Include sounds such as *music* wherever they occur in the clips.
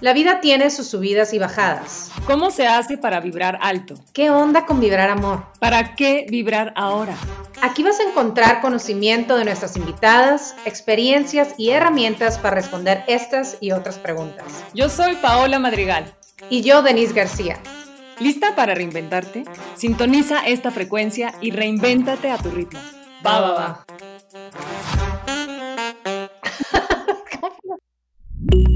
La vida tiene sus subidas y bajadas. ¿Cómo se hace para vibrar alto? ¿Qué onda con vibrar amor? ¿Para qué vibrar ahora? Aquí vas a encontrar conocimiento de nuestras invitadas, experiencias y herramientas para responder estas y otras preguntas. Yo soy Paola Madrigal. Y yo, Denise García. ¿Lista para reinventarte? Sintoniza esta frecuencia y reinvéntate a tu ritmo. Va, va, va. *laughs*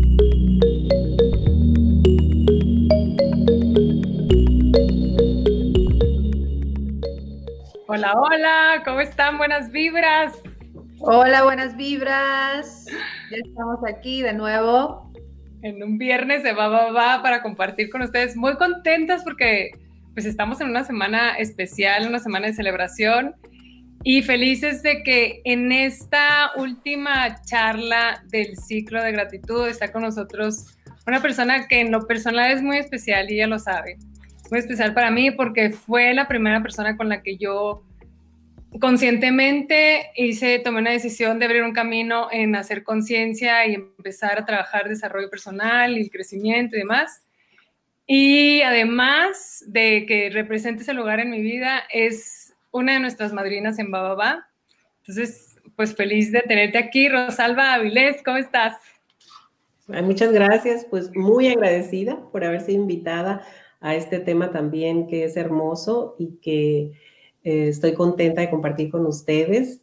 Hola, hola, ¿cómo están? Buenas vibras. Hola, buenas vibras. Ya estamos aquí de nuevo. En un viernes de va, va, va para compartir con ustedes. Muy contentas porque pues estamos en una semana especial, una semana de celebración y felices de que en esta última charla del ciclo de gratitud está con nosotros una persona que en lo personal es muy especial y ella lo sabe. Muy especial para mí porque fue la primera persona con la que yo conscientemente hice, tomé una decisión de abrir un camino en hacer conciencia y empezar a trabajar desarrollo personal y crecimiento y demás. Y además de que represente ese lugar en mi vida, es una de nuestras madrinas en Bababa. Entonces, pues feliz de tenerte aquí. Rosalba Avilés, ¿cómo estás? Muchas gracias, pues muy agradecida por haber sido invitada a este tema también que es hermoso y que eh, estoy contenta de compartir con ustedes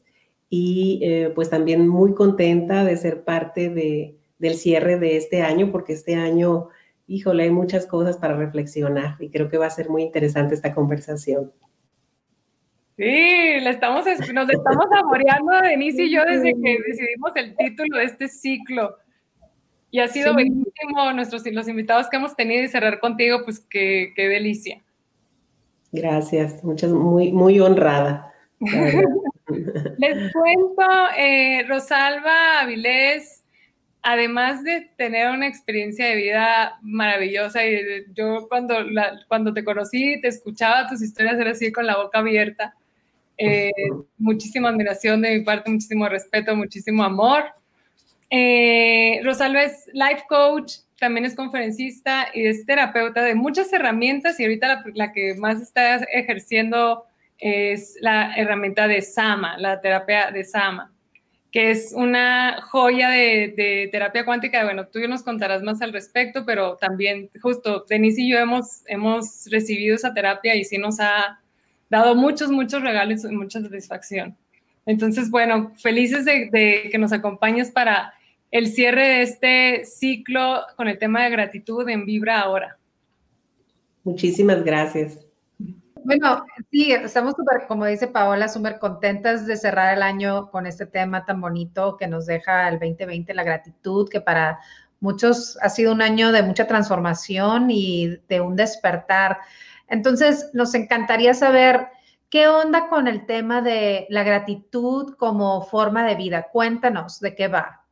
y eh, pues también muy contenta de ser parte de, del cierre de este año porque este año, híjole, hay muchas cosas para reflexionar y creo que va a ser muy interesante esta conversación. Sí, le estamos, nos estamos saboreando, Denise y yo, desde que decidimos el título de este ciclo. Y ha sido bellísimo nuestros los invitados que hemos tenido y cerrar contigo, pues qué, qué delicia. Gracias, muchas, muy, muy honrada. *laughs* Les cuento, eh, Rosalba Avilés, además de tener una experiencia de vida maravillosa, y yo cuando, cuando te conocí, te escuchaba tus historias, era así con la boca abierta. Eh, muchísima admiración de mi parte, muchísimo respeto, muchísimo amor. Eh, Rosalba es life coach, también es conferencista y es terapeuta de muchas herramientas y ahorita la, que más está ejerciendo es la herramienta de Sama, la terapia de Sama, que es una joya de, terapia cuántica. Bueno, tú nos contarás más al respecto, pero también justo Denise y yo hemos, hemos recibido esa terapia y sí nos ha dado muchos, muchos regalos y mucha satisfacción. Entonces, bueno, felices de, de que nos acompañes para el cierre de este ciclo con el tema de gratitud en Vibra ahora. Muchísimas gracias. Bueno, sí, estamos súper, como dice Paola, súper contentas de cerrar el año con este tema tan bonito que nos deja el 2020, la gratitud, que para muchos ha sido un año de mucha transformación y de un despertar. Entonces, nos encantaría saber qué onda con el tema de la gratitud como forma de vida. Cuéntanos de qué va.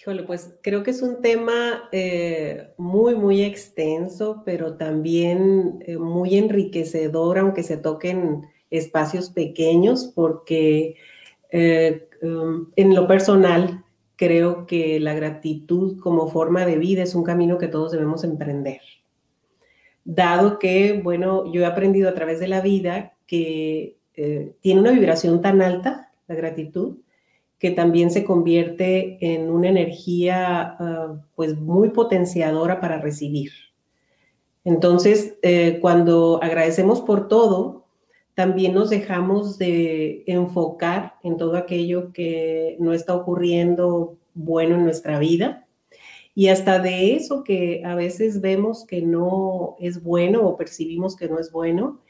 Híjole, pues creo que es un tema eh, muy, muy extenso, pero también eh, muy enriquecedor, aunque se toquen espacios pequeños, porque eh, um, en lo personal creo que la gratitud como forma de vida es un camino que todos debemos emprender. Dado que, bueno, yo he aprendido a través de la vida que tiene una vibración tan alta, la gratitud, que también se convierte en una energía ah, pues muy potenciadora para recibir. Entonces, eh, cuando agradecemos por todo, también nos dejamos de enfocar en todo aquello que no está ocurriendo bueno en nuestra vida y hasta de eso que a veces vemos que no es bueno o percibimos que no es bueno,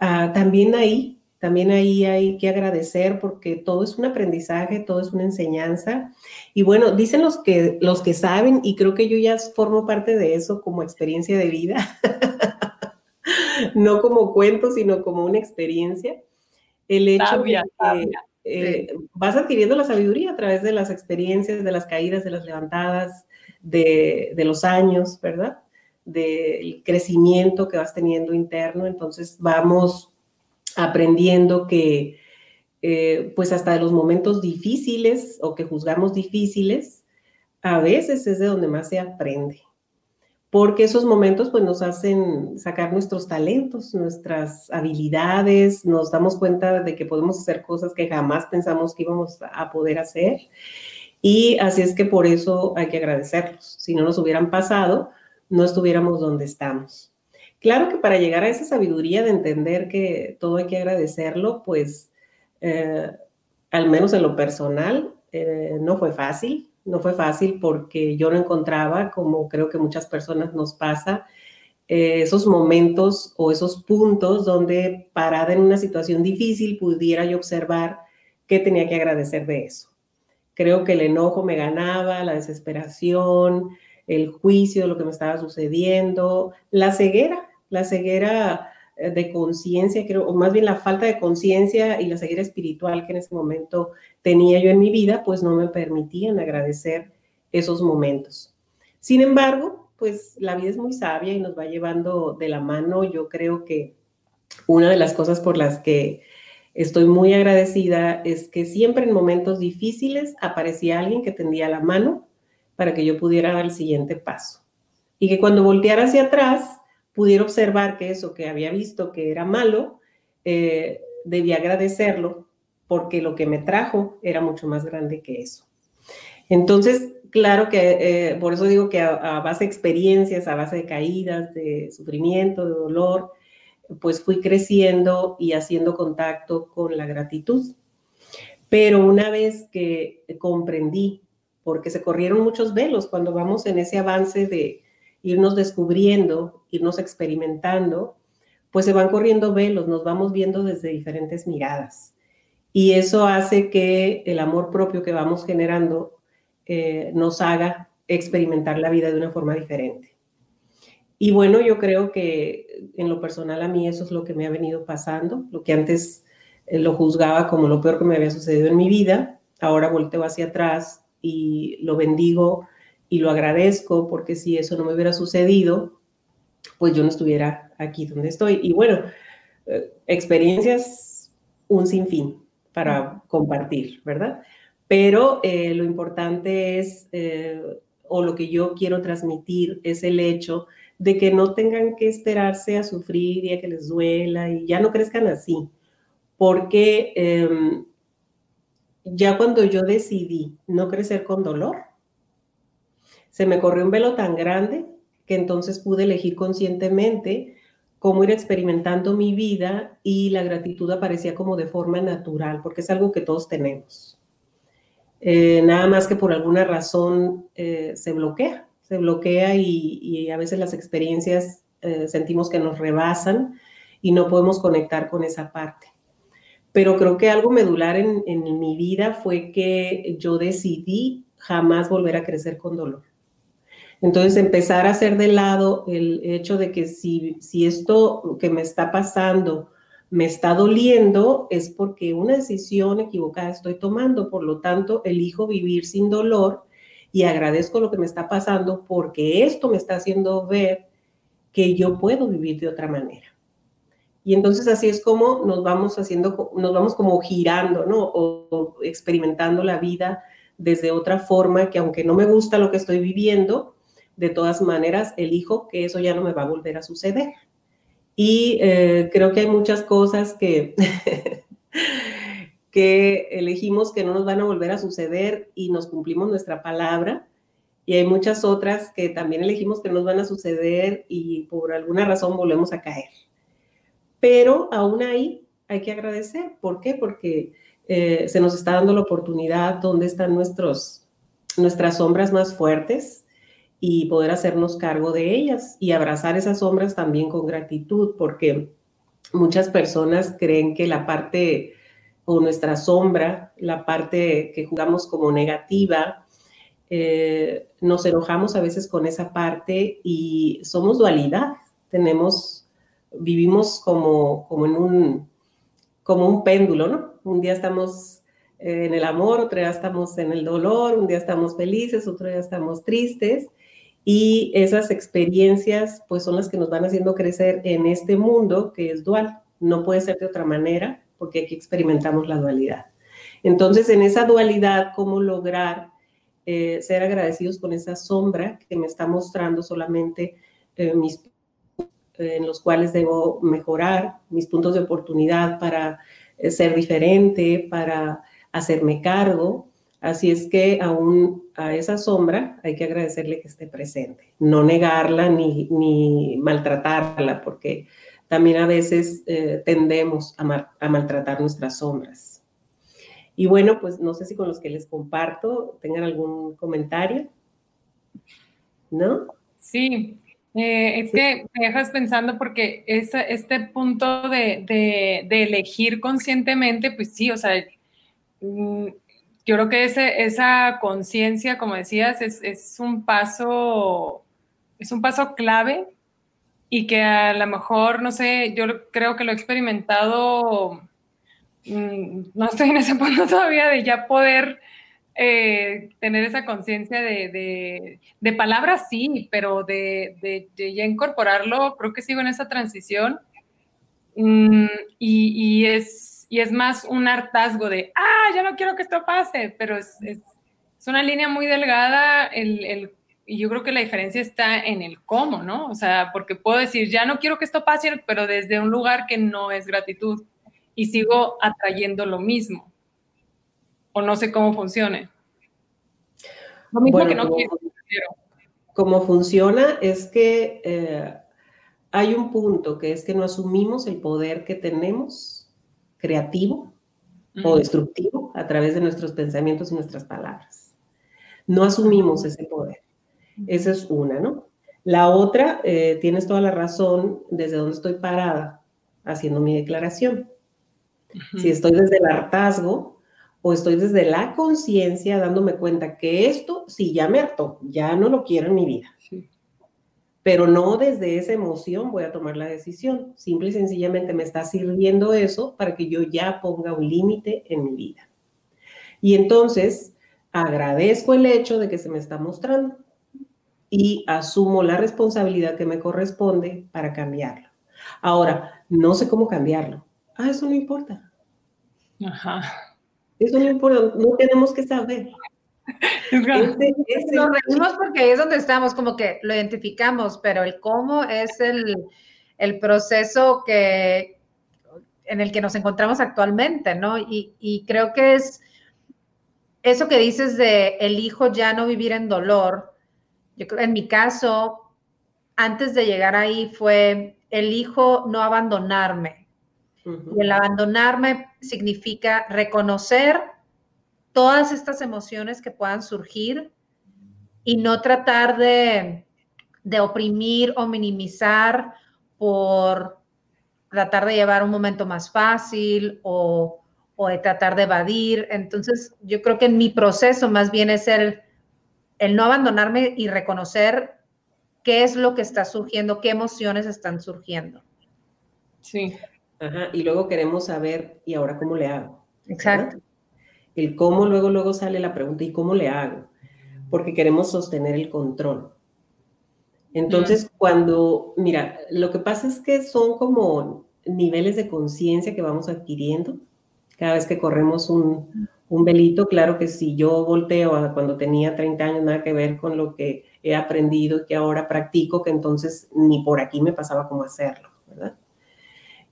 ah, también ahí también ahí hay que agradecer porque todo es un aprendizaje, todo es una enseñanza. Y bueno, dicen los que, los que saben, y creo que yo ya formo parte de eso como experiencia de vida, *laughs* no como cuento, sino como una experiencia. El hecho de que eh, vas adquiriendo la sabiduría a través de las experiencias, de las caídas, de las levantadas, de, de los años, ¿verdad? Del crecimiento que vas teniendo interno. Entonces vamos aprendiendo que eh, pues hasta de los momentos difíciles o que juzgamos difíciles, a veces es de donde más se aprende, porque esos momentos pues nos hacen sacar nuestros talentos, nuestras habilidades, nos damos cuenta de que podemos hacer cosas que jamás pensamos que íbamos a poder hacer. Y así es que por eso hay que agradecerlos. Si no nos hubieran pasado, no estuviéramos donde estamos. Claro que para llegar a esa sabiduría de entender que todo hay que agradecerlo, pues eh, al menos en lo personal, eh, no fue fácil. No fue fácil porque yo no encontraba, como creo que muchas personas nos pasa, eh, esos momentos o esos puntos donde parada en una situación difícil pudiera yo observar qué tenía que agradecer de eso. Creo que el enojo me ganaba, la desesperación, el juicio de lo que me estaba sucediendo, la ceguera, la ceguera eh, de conciencia, creo, o más bien la falta de conciencia y la ceguera espiritual que en ese momento tenía yo en mi vida, pues no me permitían agradecer esos momentos. Sin embargo, pues la vida es muy sabia y nos va llevando de la mano. Yo creo que una de las cosas por las que estoy muy agradecida es que siempre en momentos difíciles aparecía alguien que tendía la mano para que yo pudiera dar el siguiente paso. Y que cuando volteara hacia atrás, pudiera observar que eso que había visto que era malo, eh, debía agradecerlo porque lo que me trajo era mucho más grande que eso. Entonces, claro que eh, por eso digo que a, a, base de experiencias, a base de caídas, de sufrimiento, de dolor, pues fui creciendo y haciendo contacto con la gratitud. Pero una vez que comprendí, porque se corrieron muchos velos cuando vamos en ese avance de irnos descubriendo, irnos experimentando, pues se van corriendo velos, nos vamos viendo desde diferentes miradas. Y eso hace que el amor propio que vamos generando eh, nos haga experimentar la vida de una forma diferente. Y bueno, yo creo que en lo personal a mí eso es lo que me ha venido pasando, lo que antes eh, lo juzgaba como lo peor que me había sucedido en mi vida, ahora volteo hacia atrás y lo bendigo y lo agradezco porque si eso no me hubiera sucedido, pues yo no estuviera aquí donde estoy. Y bueno, eh, experiencias un sinfín para compartir, ¿verdad? Pero eh, lo importante es, eh, o lo que yo quiero transmitir, es el hecho de que no tengan que esperarse a sufrir y a que les duela y ya no crezcan así, porque em, ya cuando yo decidí no crecer con dolor, se me corrió un velo tan grande que entonces pude elegir conscientemente cómo ir experimentando mi vida y la gratitud aparecía como de forma natural, porque es algo que todos tenemos. Eh, nada más que por alguna razón eh, se bloquea, se bloquea y, a veces las experiencias eh, sentimos que nos rebasan y no podemos conectar con esa parte. Pero creo que algo medular en, en mi vida fue que yo decidí jamás volver a crecer con dolor entonces, empezar a hacer de lado el hecho de que si, si esto que me está pasando me está doliendo, es porque una decisión equivocada estoy tomando. Por lo tanto, elijo vivir sin dolor y agradezco lo que me está pasando porque esto me está haciendo ver que yo puedo vivir de otra manera. Y entonces así es como nos vamos haciendo, nos vamos como girando, ¿no? O, o experimentando la vida desde otra forma que aunque no me gusta lo que estoy viviendo, de todas maneras elijo que eso ya no me va a volver a suceder. Y eh, creo que hay muchas cosas que, *laughs* que elegimos que no nos van a volver a suceder y nos cumplimos nuestra palabra. Y hay muchas otras que también elegimos que no nos van a suceder y por alguna razón volvemos a caer. Pero aún ahí hay que agradecer. ¿Por qué? Porque eh, se nos está dando la oportunidad donde están nuestros, nuestras sombras más fuertes, y poder hacernos cargo de ellas y abrazar esas sombras también con gratitud, porque muchas personas creen que la parte o nuestra sombra, la parte que jugamos como negativa, eh, nos enojamos a veces con esa parte y somos dualidad, tenemos, vivimos como, como en un, como un péndulo, ¿no? Un día estamos en el amor, otro día estamos en el dolor, un día estamos felices, otro día estamos tristes y esas experiencias, pues son las que nos van haciendo crecer en este mundo que es dual. No puede ser de otra manera, porque aquí experimentamos la dualidad. Entonces, en esa dualidad, ¿cómo lograr eh, ser agradecidos con esa sombra que me está mostrando solamente eh, mis en los cuales debo mejorar, mis puntos de oportunidad para ser diferente, para hacerme cargo. Así es que aún a esa sombra hay que agradecerle que esté presente, no negarla ni, ni maltratarla, porque también a veces tendemos a, a maltratar nuestras sombras. Y bueno, pues no sé si con los que les comparto tengan algún comentario. ¿No? Sí, eh, es que me dejas pensando porque este punto de, elegir conscientemente, pues sí, o sea, mm, yo creo que ese, esa conciencia, como decías, es, es, un paso, es un paso clave y que a lo mejor, no sé, yo creo que lo he experimentado Mm, no estoy en ese *laughs* punto todavía de ya poder eh, tener esa conciencia de, de, palabras, sí, pero de, ya incorporarlo, creo que sigo en esa transición. Mm, y, es, y es más un hartazgo de, ah, ya no quiero que esto pase, pero es, es, una línea muy delgada el, y yo creo que la diferencia está en el cómo, ¿no? O sea, porque puedo decir, ya no quiero que esto pase, pero desde un lugar que no es gratitud y sigo atrayendo lo mismo. O no sé cómo funcione. Lo mismo que no quiero. Cómo funciona es que eh, hay un punto que es que no asumimos el poder que tenemos creativo o destructivo a través de nuestros pensamientos y nuestras palabras. No asumimos ese poder. Esa es una, ¿no? La otra, eh, tienes toda la razón desde donde estoy parada haciendo mi declaración. Si estoy desde el hartazgo o estoy desde la conciencia dándome cuenta que esto sí ya me hartó, ya no lo quiero en mi vida. Pero no desde esa emoción voy a tomar la decisión. Simple y sencillamente me está sirviendo eso para que yo ya ponga un límite en mi vida. Y entonces agradezco el hecho de que se me está mostrando y asumo la responsabilidad que me corresponde para cambiarlo. Ahora, no sé cómo cambiarlo. Ah, eso no importa. Ajá. Eso no importa, no tenemos que saber. Nos reímos porque ahí es donde estamos, como que lo identificamos, pero el cómo es el, el proceso que, en el que nos encontramos actualmente, ¿no? Y, y, creo que es eso que dices de el hijo ya no vivir en dolor. Yo creo, en mi caso, antes de llegar ahí fue el hijo no abandonarme. Y el abandonarme significa reconocer todas estas emociones que puedan surgir y no tratar de, oprimir o minimizar por tratar de llevar un momento más fácil o, de tratar de evadir. Entonces, yo creo que en mi proceso más bien es el, el no abandonarme y reconocer qué es lo que está surgiendo, qué emociones están surgiendo. Sí y luego queremos saber, ¿y ahora cómo le hago? Exacto. El cómo, luego, luego sale la pregunta, ¿y cómo le hago? Porque queremos sostener el control. Entonces, cuando, mira, lo que pasa es que son como niveles de conciencia que vamos adquiriendo cada vez que corremos un, un, velito. Claro que si yo volteo a cuando tenía 30 años, nada que ver con lo que he aprendido y que ahora practico, que entonces ni por aquí me pasaba cómo hacerlo, ¿verdad?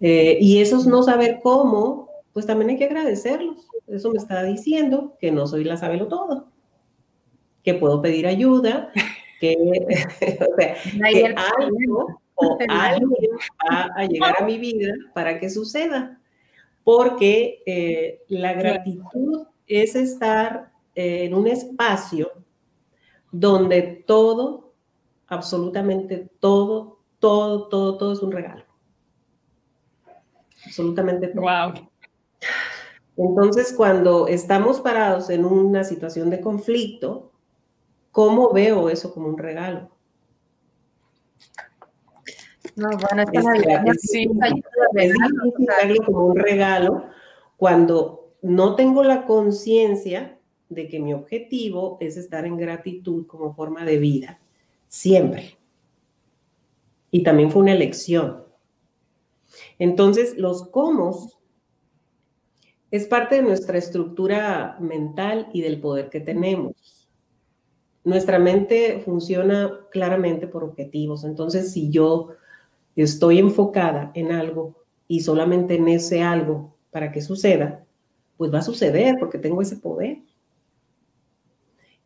Eh, y esos no saber cómo, pues también hay que agradecerlos. Eso me está diciendo que no soy la sabelo todo, que puedo pedir ayuda, *laughs* que, *laughs* o sea, que algo o *laughs* alguien va a llegar a mi vida para que suceda. Porque eh, la gratitud es estar en un espacio donde todo, absolutamente todo, todo, todo, todo es un regalo absolutamente todo. Wow. Entonces, cuando estamos parados en una situación de conflicto, ¿cómo veo eso como un regalo? No, bueno, es, es, verlo como un regalo cuando no tengo la conciencia de que mi objetivo es estar en gratitud como forma de vida, siempre. Y también fue una elección. Entonces, los cómo es parte de nuestra estructura mental y del poder que tenemos. nuestra mente funciona claramente por objetivos. Entonces, si yo estoy enfocada en algo y solamente en ese algo para que suceda, pues va a suceder porque tengo ese poder.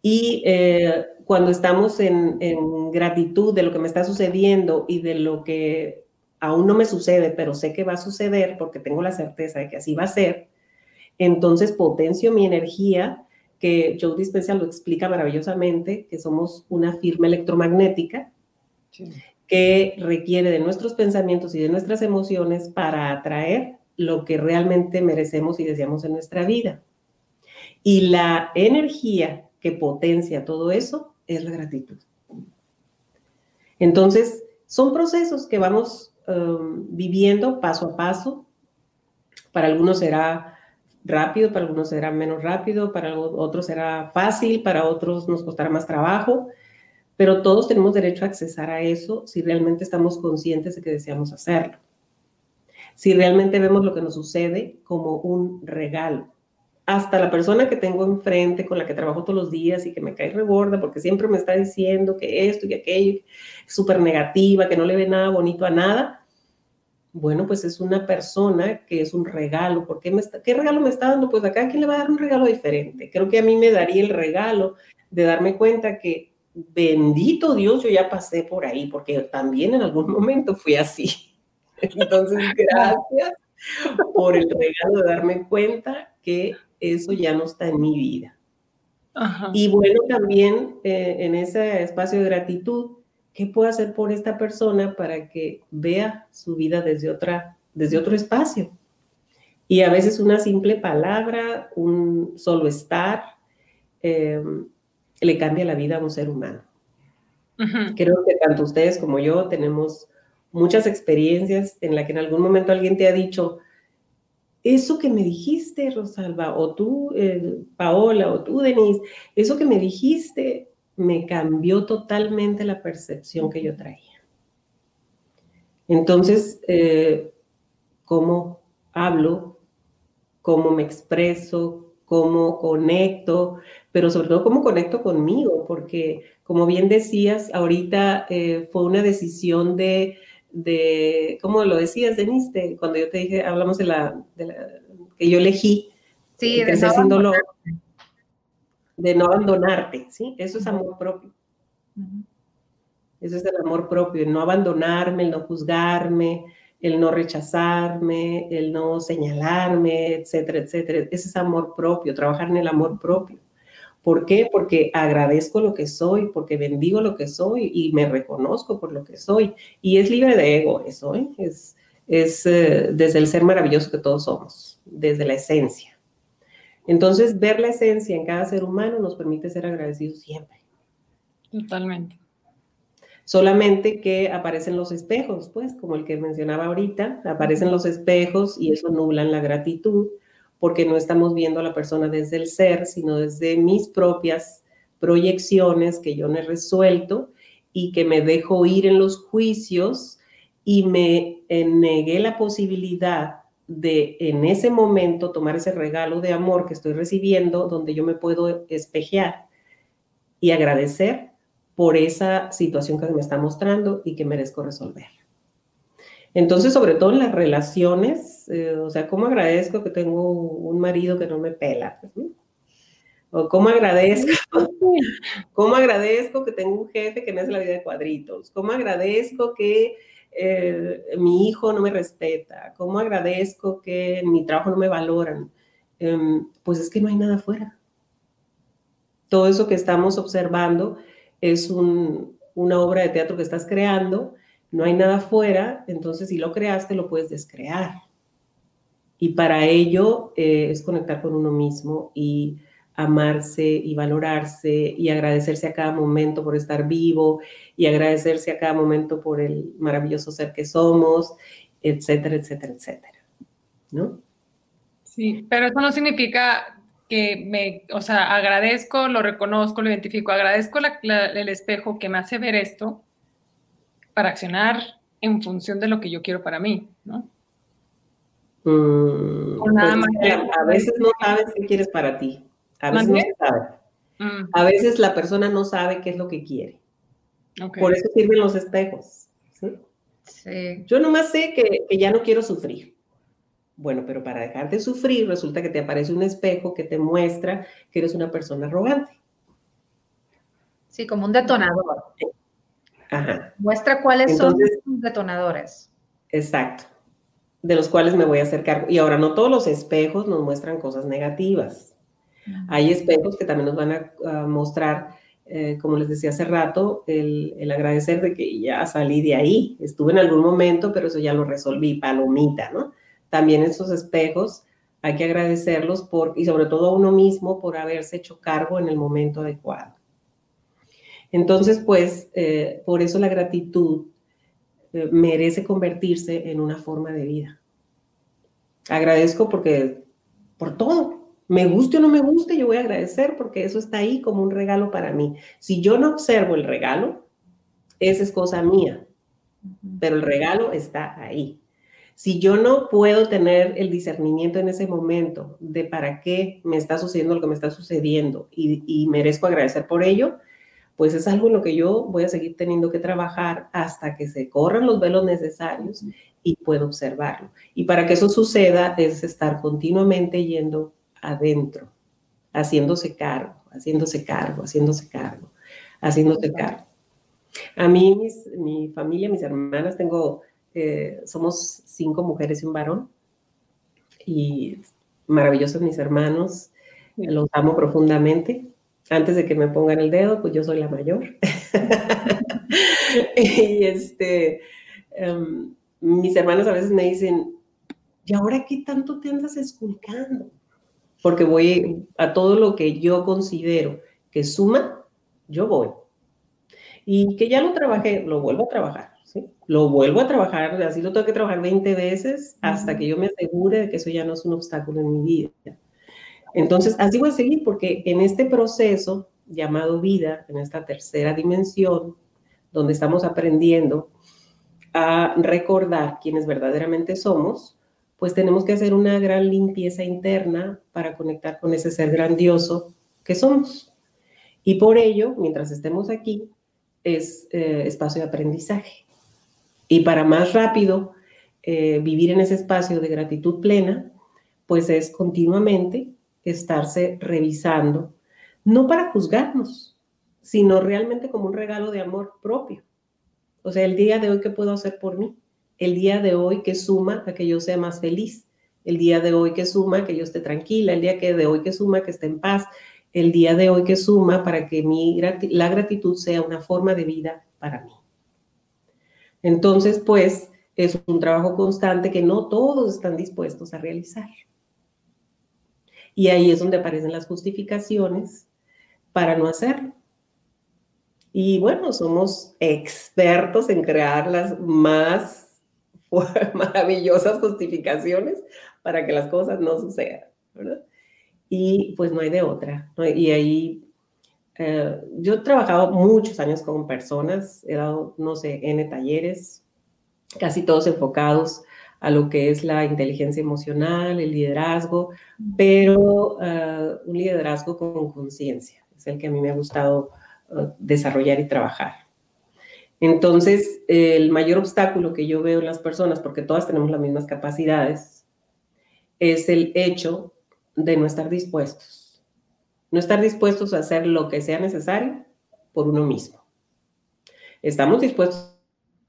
Y eh, cuando estamos en, en, gratitud de lo que me está sucediendo y de lo que aún no me sucede, pero sé que va a suceder porque tengo la certeza de que así va a ser, entonces potencio mi energía que Joe Dispenza lo explica maravillosamente, que somos una firma electromagnética que requiere de nuestros pensamientos y de nuestras emociones para atraer lo que realmente merecemos y deseamos en nuestra vida. Y la energía que potencia todo eso es la gratitud. Entonces, son procesos que vamos um, viviendo paso a paso. Para algunos será rápido, para algunos será menos rápido, para otros será fácil, para otros nos costará más trabajo, pero todos tenemos derecho a accesar a eso si realmente estamos conscientes de que deseamos hacerlo. Si realmente vemos lo que nos sucede como un regalo. Hasta la persona que tengo enfrente, con la que trabajo todos los días y que me cae reborda porque siempre me está diciendo que esto y aquello súper negativa, que no le ve nada bonito a nada, bueno, pues es una persona que es un regalo. ¿Por qué, me está, qué regalo me está dando? Pues acá, ¿quién le va a dar un regalo diferente? Creo que a mí me daría el regalo de darme cuenta que bendito Dios, yo ya pasé por ahí, porque también en algún *laughs* momento fui así. Entonces, *laughs* gracias por el regalo de darme cuenta que eso ya no está en mi vida. Y bueno, también eh, en ese espacio de gratitud, ¿Qué puedo hacer por esta persona para que vea su vida desde, otra, desde otro espacio? Y a veces una simple palabra, un solo estar, em, le cambia la vida a un ser humano. Creo que tanto ustedes como yo tenemos muchas experiencias en las que en algún momento alguien te ha dicho, eso que me dijiste, Rosalba, o tú, eh, Paola, o tú, Denise, eso que me dijiste me cambió totalmente la percepción que yo traía. Entonces, eh, cómo hablo, cómo me expreso, cómo conecto, pero sobre todo cómo conecto conmigo, porque como bien decías, ahorita eh, fue una decisión de, de, ¿cómo lo decías, Denise? cuando yo te dije, hablamos de la, que yo elegí, sí, de de no abandonarte, ¿sí? Eso es amor propio. Eso es el amor propio, el no abandonarme, el no juzgarme, el no rechazarme, el no señalarme, etcétera, etcétera. Ese es amor propio, trabajar en el amor propio. ¿Por qué? Porque agradezco lo que soy, porque bendigo lo que soy y me reconozco por lo que soy. Y es libre de ego eso, ¿eh? es, es eh, desde el ser maravilloso que todos somos, desde la esencia. Entonces, ver la esencia en cada ser humano nos permite ser agradecidos siempre. Totalmente. Solamente que aparecen los espejos, pues, como el que mencionaba ahorita, aparecen los espejos y eso nublan la gratitud, porque no estamos viendo a la persona desde el ser, sino desde mis propias proyecciones que yo no he resuelto y que me dejo ir en los juicios y me negué la posibilidad de en ese momento tomar ese regalo de amor que estoy recibiendo, donde yo me puedo espejear y agradecer por esa situación que me está mostrando y que merezco resolver. Entonces, sobre todo en las relaciones, eh, o sea, ¿cómo agradezco que tengo un marido que no me pela? O cómo agradezco, *laughs* cómo agradezco que tengo un jefe que me hace la vida de cuadritos, cómo agradezco que eh, mi hijo no me respeta, cómo agradezco que mi trabajo no me valoran, em, pues es que no hay nada afuera. Todo eso que estamos observando es una obra de teatro que estás creando, no hay nada afuera, entonces si lo creaste lo puedes descrear. Y para ello eh, es conectar con uno mismo y amarse y valorarse y agradecerse a cada momento por estar vivo y agradecerse a cada momento por el maravilloso ser que somos, etcétera, etcétera, etcétera. ¿No? Sí, pero eso no significa que me, o sea, agradezco, lo reconozco, lo identifico, agradezco el espejo que me hace ver esto para accionar en función de lo que yo quiero para mí, ¿no? Mm, nada pues más a veces no sabes qué quieres para ti. A veces no sabe. Mm. A veces la persona no sabe qué es lo que quiere. Por eso sirven los espejos. ¿sí? Yo nomás sé que, que ya no quiero sufrir. Bueno, pero para dejar de sufrir resulta que te aparece un espejo que te muestra que eres una persona arrogante. Sí, como un detonador. Ajá. Muestra cuáles son tus detonadores. Exacto. De los cuales me voy a hacer cargo. Y ahora, no todos los espejos nos muestran cosas negativas. Hay espejos que también nos van a, mostrar, eh, como les decía hace rato, el, el, agradecer de que ya salí de ahí. Estuve en algún momento, pero eso ya lo resolví, palomita, ¿no? También esos espejos hay que agradecerlos por, y sobre todo a uno mismo por haberse hecho cargo en el momento adecuado. Entonces, pues, eh, por eso la gratitud eh, merece convertirse en una forma de vida. Agradezco porque, por todo, me guste o no me guste, yo voy a agradecer porque eso está ahí como un regalo para mí. Si yo no observo el regalo, esa es cosa mía, pero el regalo está ahí. Si yo no puedo tener el discernimiento en ese momento de para qué me está sucediendo lo que me está sucediendo y, y merezco agradecer por ello, pues es algo en lo que yo voy a seguir teniendo que trabajar hasta que se corran los velos necesarios y puedo observarlo. Y para que eso suceda es estar continuamente yendo adentro, haciéndose cargo, haciéndose cargo, haciéndose cargo, haciéndose cargo. A mí, mi familia, mis hermanas, tengo, eh, somos cinco mujeres y un varón, y maravillosos mis hermanos, los amo profundamente antes de que me pongan el dedo, pues yo soy la mayor. *laughs* y este, em, mis hermanos a veces me dicen, ¿y ahora qué tanto te andas esculcando? Porque voy a todo lo que yo considero que suma, yo voy. Y que ya lo trabajé, lo vuelvo a trabajar. ¿sí? Lo vuelvo a trabajar, así lo tengo que trabajar 20 veces hasta que yo me asegure de que eso ya no es un obstáculo en mi vida. Entonces, así voy a seguir porque en este proceso llamado vida, en esta tercera dimensión, donde estamos aprendiendo a recordar quiénes verdaderamente somos, pues tenemos que hacer una gran limpieza interna para conectar con ese ser grandioso que somos. Y por ello, mientras estemos aquí, es eh, espacio de aprendizaje. Y para más rápido eh, vivir en ese espacio de gratitud plena, pues es continuamente estarse revisando, no para juzgarnos, sino realmente como un regalo de amor propio. O sea, el día de hoy, ¿qué puedo hacer por mí? El día de hoy, que suma a que yo sea más feliz? El día de hoy, que suma a que yo esté tranquila? El día que de hoy, que suma que esté en paz? El día de hoy, que suma para que mi, la gratitud sea una forma de vida para mí. Entonces, pues, es un trabajo constante que no todos están dispuestos a realizar. Y ahí es donde aparecen las justificaciones para no hacerlo. Y bueno, somos expertos en crear las más *laughs* maravillosas justificaciones para que las cosas no sucedan, ¿verdad? Y pues no hay de otra. Y ahí eh, yo he trabajado muchos años con personas, he dado, no sé, N talleres, casi todos enfocados a lo que es la inteligencia emocional, el liderazgo, pero ah, un liderazgo con conciencia. Es el que a mí me ha gustado ah, desarrollar y trabajar. Entonces, el mayor obstáculo que yo veo en las personas, porque todas tenemos las mismas capacidades, es el hecho de no estar dispuestos. No estar dispuestos a hacer lo que sea necesario por uno mismo. Estamos dispuestos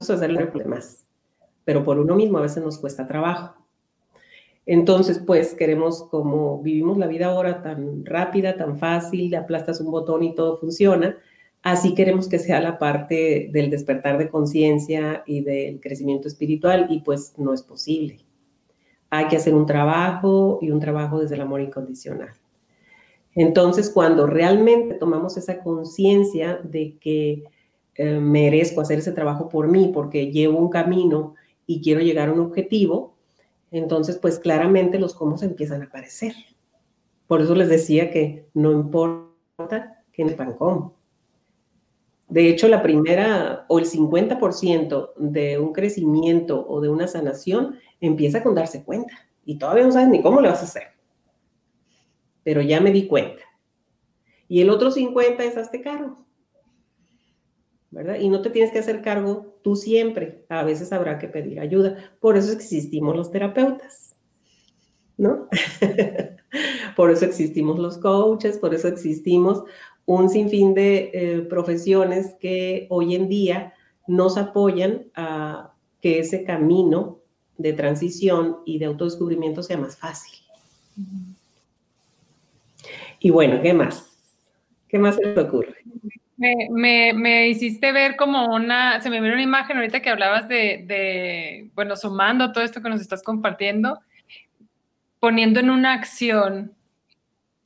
a hacer lo demás pero por uno mismo a veces nos cuesta trabajo. Entonces, pues queremos, como vivimos la vida ahora tan rápida, tan fácil, aplastas un botón y todo funciona, así queremos que sea la parte del despertar de conciencia y del crecimiento espiritual y pues no es posible. Hay que hacer un trabajo y un trabajo desde el amor incondicional. Entonces, cuando realmente tomamos esa conciencia de que eh, merezco hacer ese trabajo por mí, porque llevo un camino y quiero llegar a un objetivo, entonces pues claramente los cómo se empiezan a aparecer. Por eso les decía que no importa que el cómo. De hecho, la primera o el 50% de un crecimiento o de una sanación empieza con darse cuenta y todavía no sabes ni cómo le vas a hacer. Pero ya me di cuenta. Y el otro 50 es hazte cargo. ¿verdad? Y no te tienes que hacer cargo tú siempre, a veces habrá que pedir ayuda. Por eso existimos los terapeutas, ¿no? *laughs* por eso existimos los coaches, por eso existimos un sinfín de eh, profesiones que hoy en día nos apoyan a que ese camino de transición y de autodescubrimiento sea más fácil. Y bueno, ¿qué más? ¿Qué más se les ocurre? Me, me, hiciste ver como una, se me vino una imagen ahorita que hablabas de, de, bueno, sumando todo esto que nos estás compartiendo, poniendo en una acción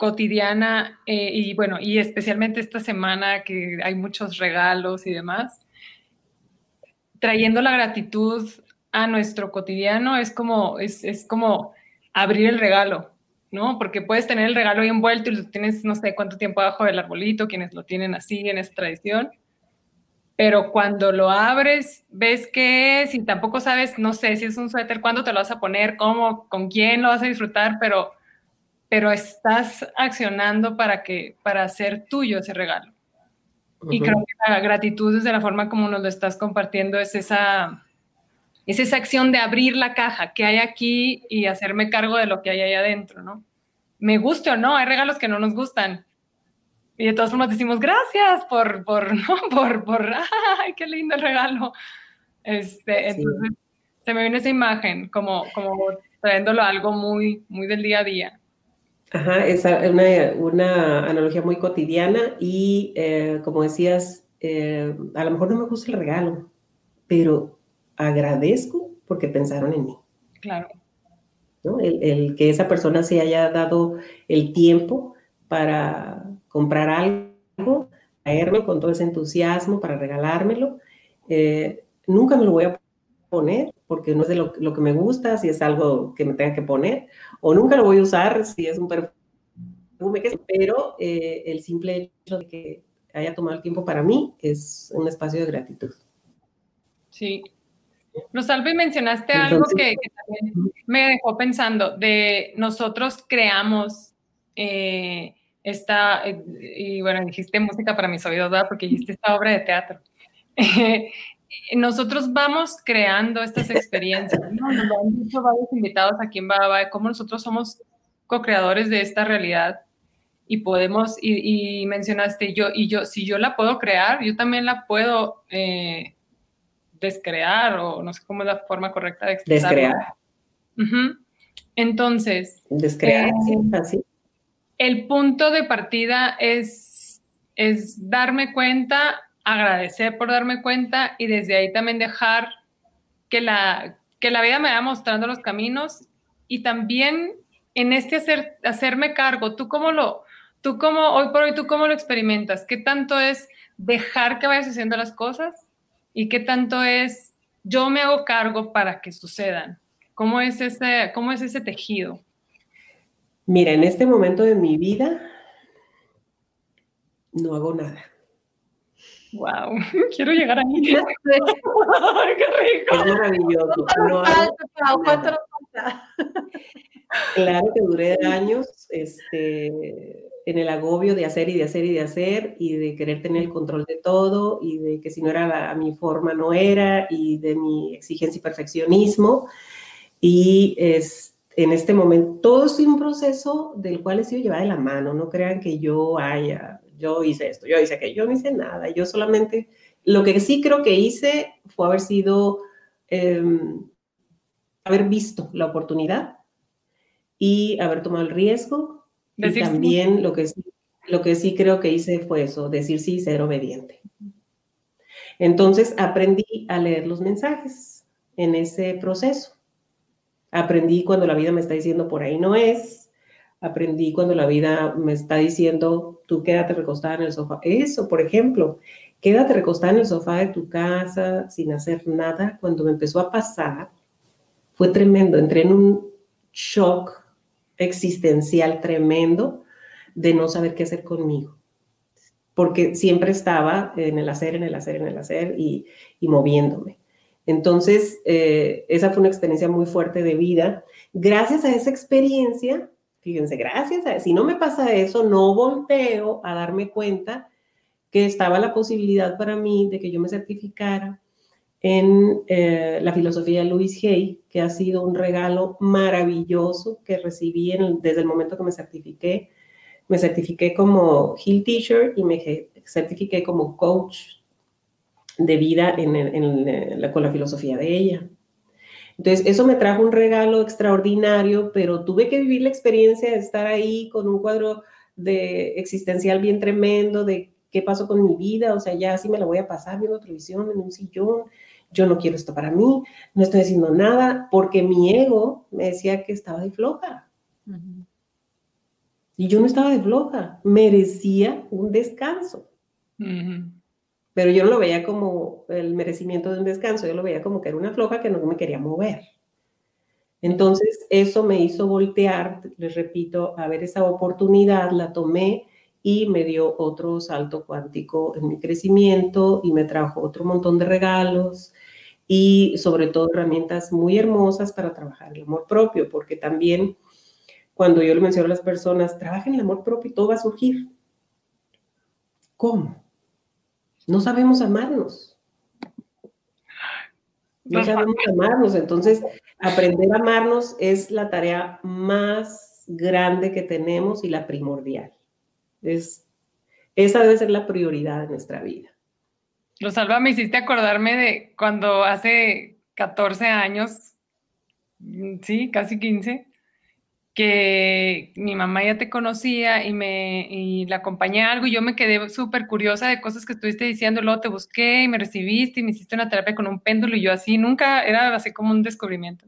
cotidiana eh, y bueno, y especialmente esta semana que hay muchos regalos y demás, trayendo la gratitud a nuestro cotidiano es como, es, es como abrir el regalo, ¿no? Porque puedes tener el regalo ahí envuelto y lo tienes no sé cuánto tiempo abajo del arbolito, quienes lo tienen así en esa tradición. Pero cuando lo abres, ves qué es y tampoco sabes, no sé si es un suéter, cuándo te lo vas a poner, cómo, con quién lo vas a disfrutar, pero, pero estás accionando para, que, para hacer tuyo ese regalo. Y creo que la gratitud desde la forma como nos lo estás compartiendo es esa, es esa acción de abrir la caja que hay aquí y hacerme cargo de lo que hay ahí adentro, ¿no? Me guste o no, hay regalos que no nos gustan. Y de todas formas decimos, gracias por, por, *laughs* ¿no? Por, por, ay, qué lindo el regalo. Este, Entonces, se me viene esa imagen como, como trayéndolo a algo muy, muy del día a día. Ajá, es una, una analogía muy cotidiana y eh, como decías, eh, a lo mejor no me gusta el regalo, pero agradezco porque pensaron en mí. Claro. ¿no? El, que esa persona se haya dado el tiempo para comprar algo, traerme con todo ese entusiasmo para regalármelo. Eh, nunca me lo voy a poner porque no es de lo, que me gusta, si es algo que me tenga que poner, o nunca lo voy a usar si es un perfume, pero eh, el simple hecho de que haya tomado el tiempo para mí es un espacio de gratitud. Sí, Rosalba, mencionaste algo que, también me dejó pensando, de nosotros creamos eh, esta, eh, y bueno, dijiste música para mis oídos, ¿verdad? Porque dijiste esta obra de teatro. *laughs* nosotros vamos creando estas *laughs* experiencias, ¿no? Nos lo han dicho varios invitados aquí en Baba, cómo nosotros somos co-creadores de esta realidad y podemos, y, mencionaste yo, y yo, si yo la puedo crear, yo también la puedo... Eh, descrear o no sé cómo es la forma correcta de expresarlo. Descrear. Entonces. Descrear, eh, así. El punto de partida es, es darme cuenta, agradecer por darme cuenta y desde ahí también dejar que la, que la vida me vaya mostrando los caminos y también en este hacer, hacerme cargo, tú cómo lo, tú cómo, hoy por hoy, tú cómo lo experimentas, qué tanto es dejar que vayas haciendo las cosas y qué tanto es yo me hago cargo para que sucedan. ¿Cómo es ese, cómo es ese tejido? Mira, en este momento de mi vida no hago nada. Wow, *laughs* quiero llegar ahí. *laughs* ¡Qué rico! Es maravilloso. No ¿Cuánto Claro que duré años este, en el agobio de hacer y de hacer y de hacer y de querer tener el control de todo y de que si no era a mi forma no era y de mi exigencia y perfeccionismo. Y es, en este momento todo es un proceso del cual he sido llevada de la mano. No crean que yo haya, yo hice esto, yo hice aquello, yo no hice nada. Yo solamente, lo que sí creo que hice fue haber sido, em, haber visto la oportunidad y haber tomado el riesgo y también lo que, sí, lo que sí creo que hice fue eso, decir sí, ser obediente. Entonces aprendí a leer los mensajes en ese proceso. Aprendí cuando la vida me está diciendo por ahí no es. Aprendí cuando la vida me está diciendo tú quédate recostada en el sofá. Eso, por ejemplo, quédate recostada en el sofá de tu casa sin hacer nada. Cuando me empezó a pasar, fue tremendo. Entré en un shock existencial tremendo de no saber qué hacer conmigo, porque siempre estaba en el hacer, en el hacer, en el hacer y, moviéndome. Entonces, eh, esa fue una experiencia muy fuerte de vida. Gracias a esa experiencia Fíjense, gracias a si no me pasa eso, no volteo a darme cuenta que estaba la posibilidad para mí de que yo me certificara en eh, la filosofía de Louis Hay, que ha sido un regalo maravilloso que recibí desde el momento que me certifiqué. Me certifiqué como Hill Teacher y me certifiqué como coach de vida con la filosofía de ella. Entonces, eso me trajo un regalo extraordinario, pero tuve que vivir la experiencia de estar ahí con un cuadro de existencial bien tremendo, de qué pasó con mi vida, o sea, ya así me la voy a pasar viendo televisión en un sillón, yo no quiero esto para mí, no estoy haciendo nada, porque mi ego me decía que estaba de floja. Y yo no estaba de floja, merecía un descanso. Pero yo no lo veía como el merecimiento de un descanso, yo lo veía como que era una floja que no me quería mover. Entonces, eso me hizo voltear, les repito, a ver esa oportunidad, la tomé y me dio otro salto cuántico en mi crecimiento y me trajo otro montón de regalos y sobre todo herramientas muy hermosas para trabajar el amor propio, porque también cuando yo le menciono a las personas, trabajen el amor propio y todo va a surgir. ¿Cómo? No sabemos amarnos. No sabemos amarnos, entonces aprender a amarnos es la tarea más grande que tenemos y la primordial. Es, esa debe ser la prioridad de nuestra vida. Rosalba, me hiciste acordarme de cuando hace 14 años, mm, sí, casi 15, que mi mamá ya te conocía y me y la acompañé a algo y yo me quedé súper curiosa de cosas que estuviste diciendo, luego te busqué y me recibiste y me hiciste una terapia con un péndulo y yo así, nunca, era así como un descubrimiento.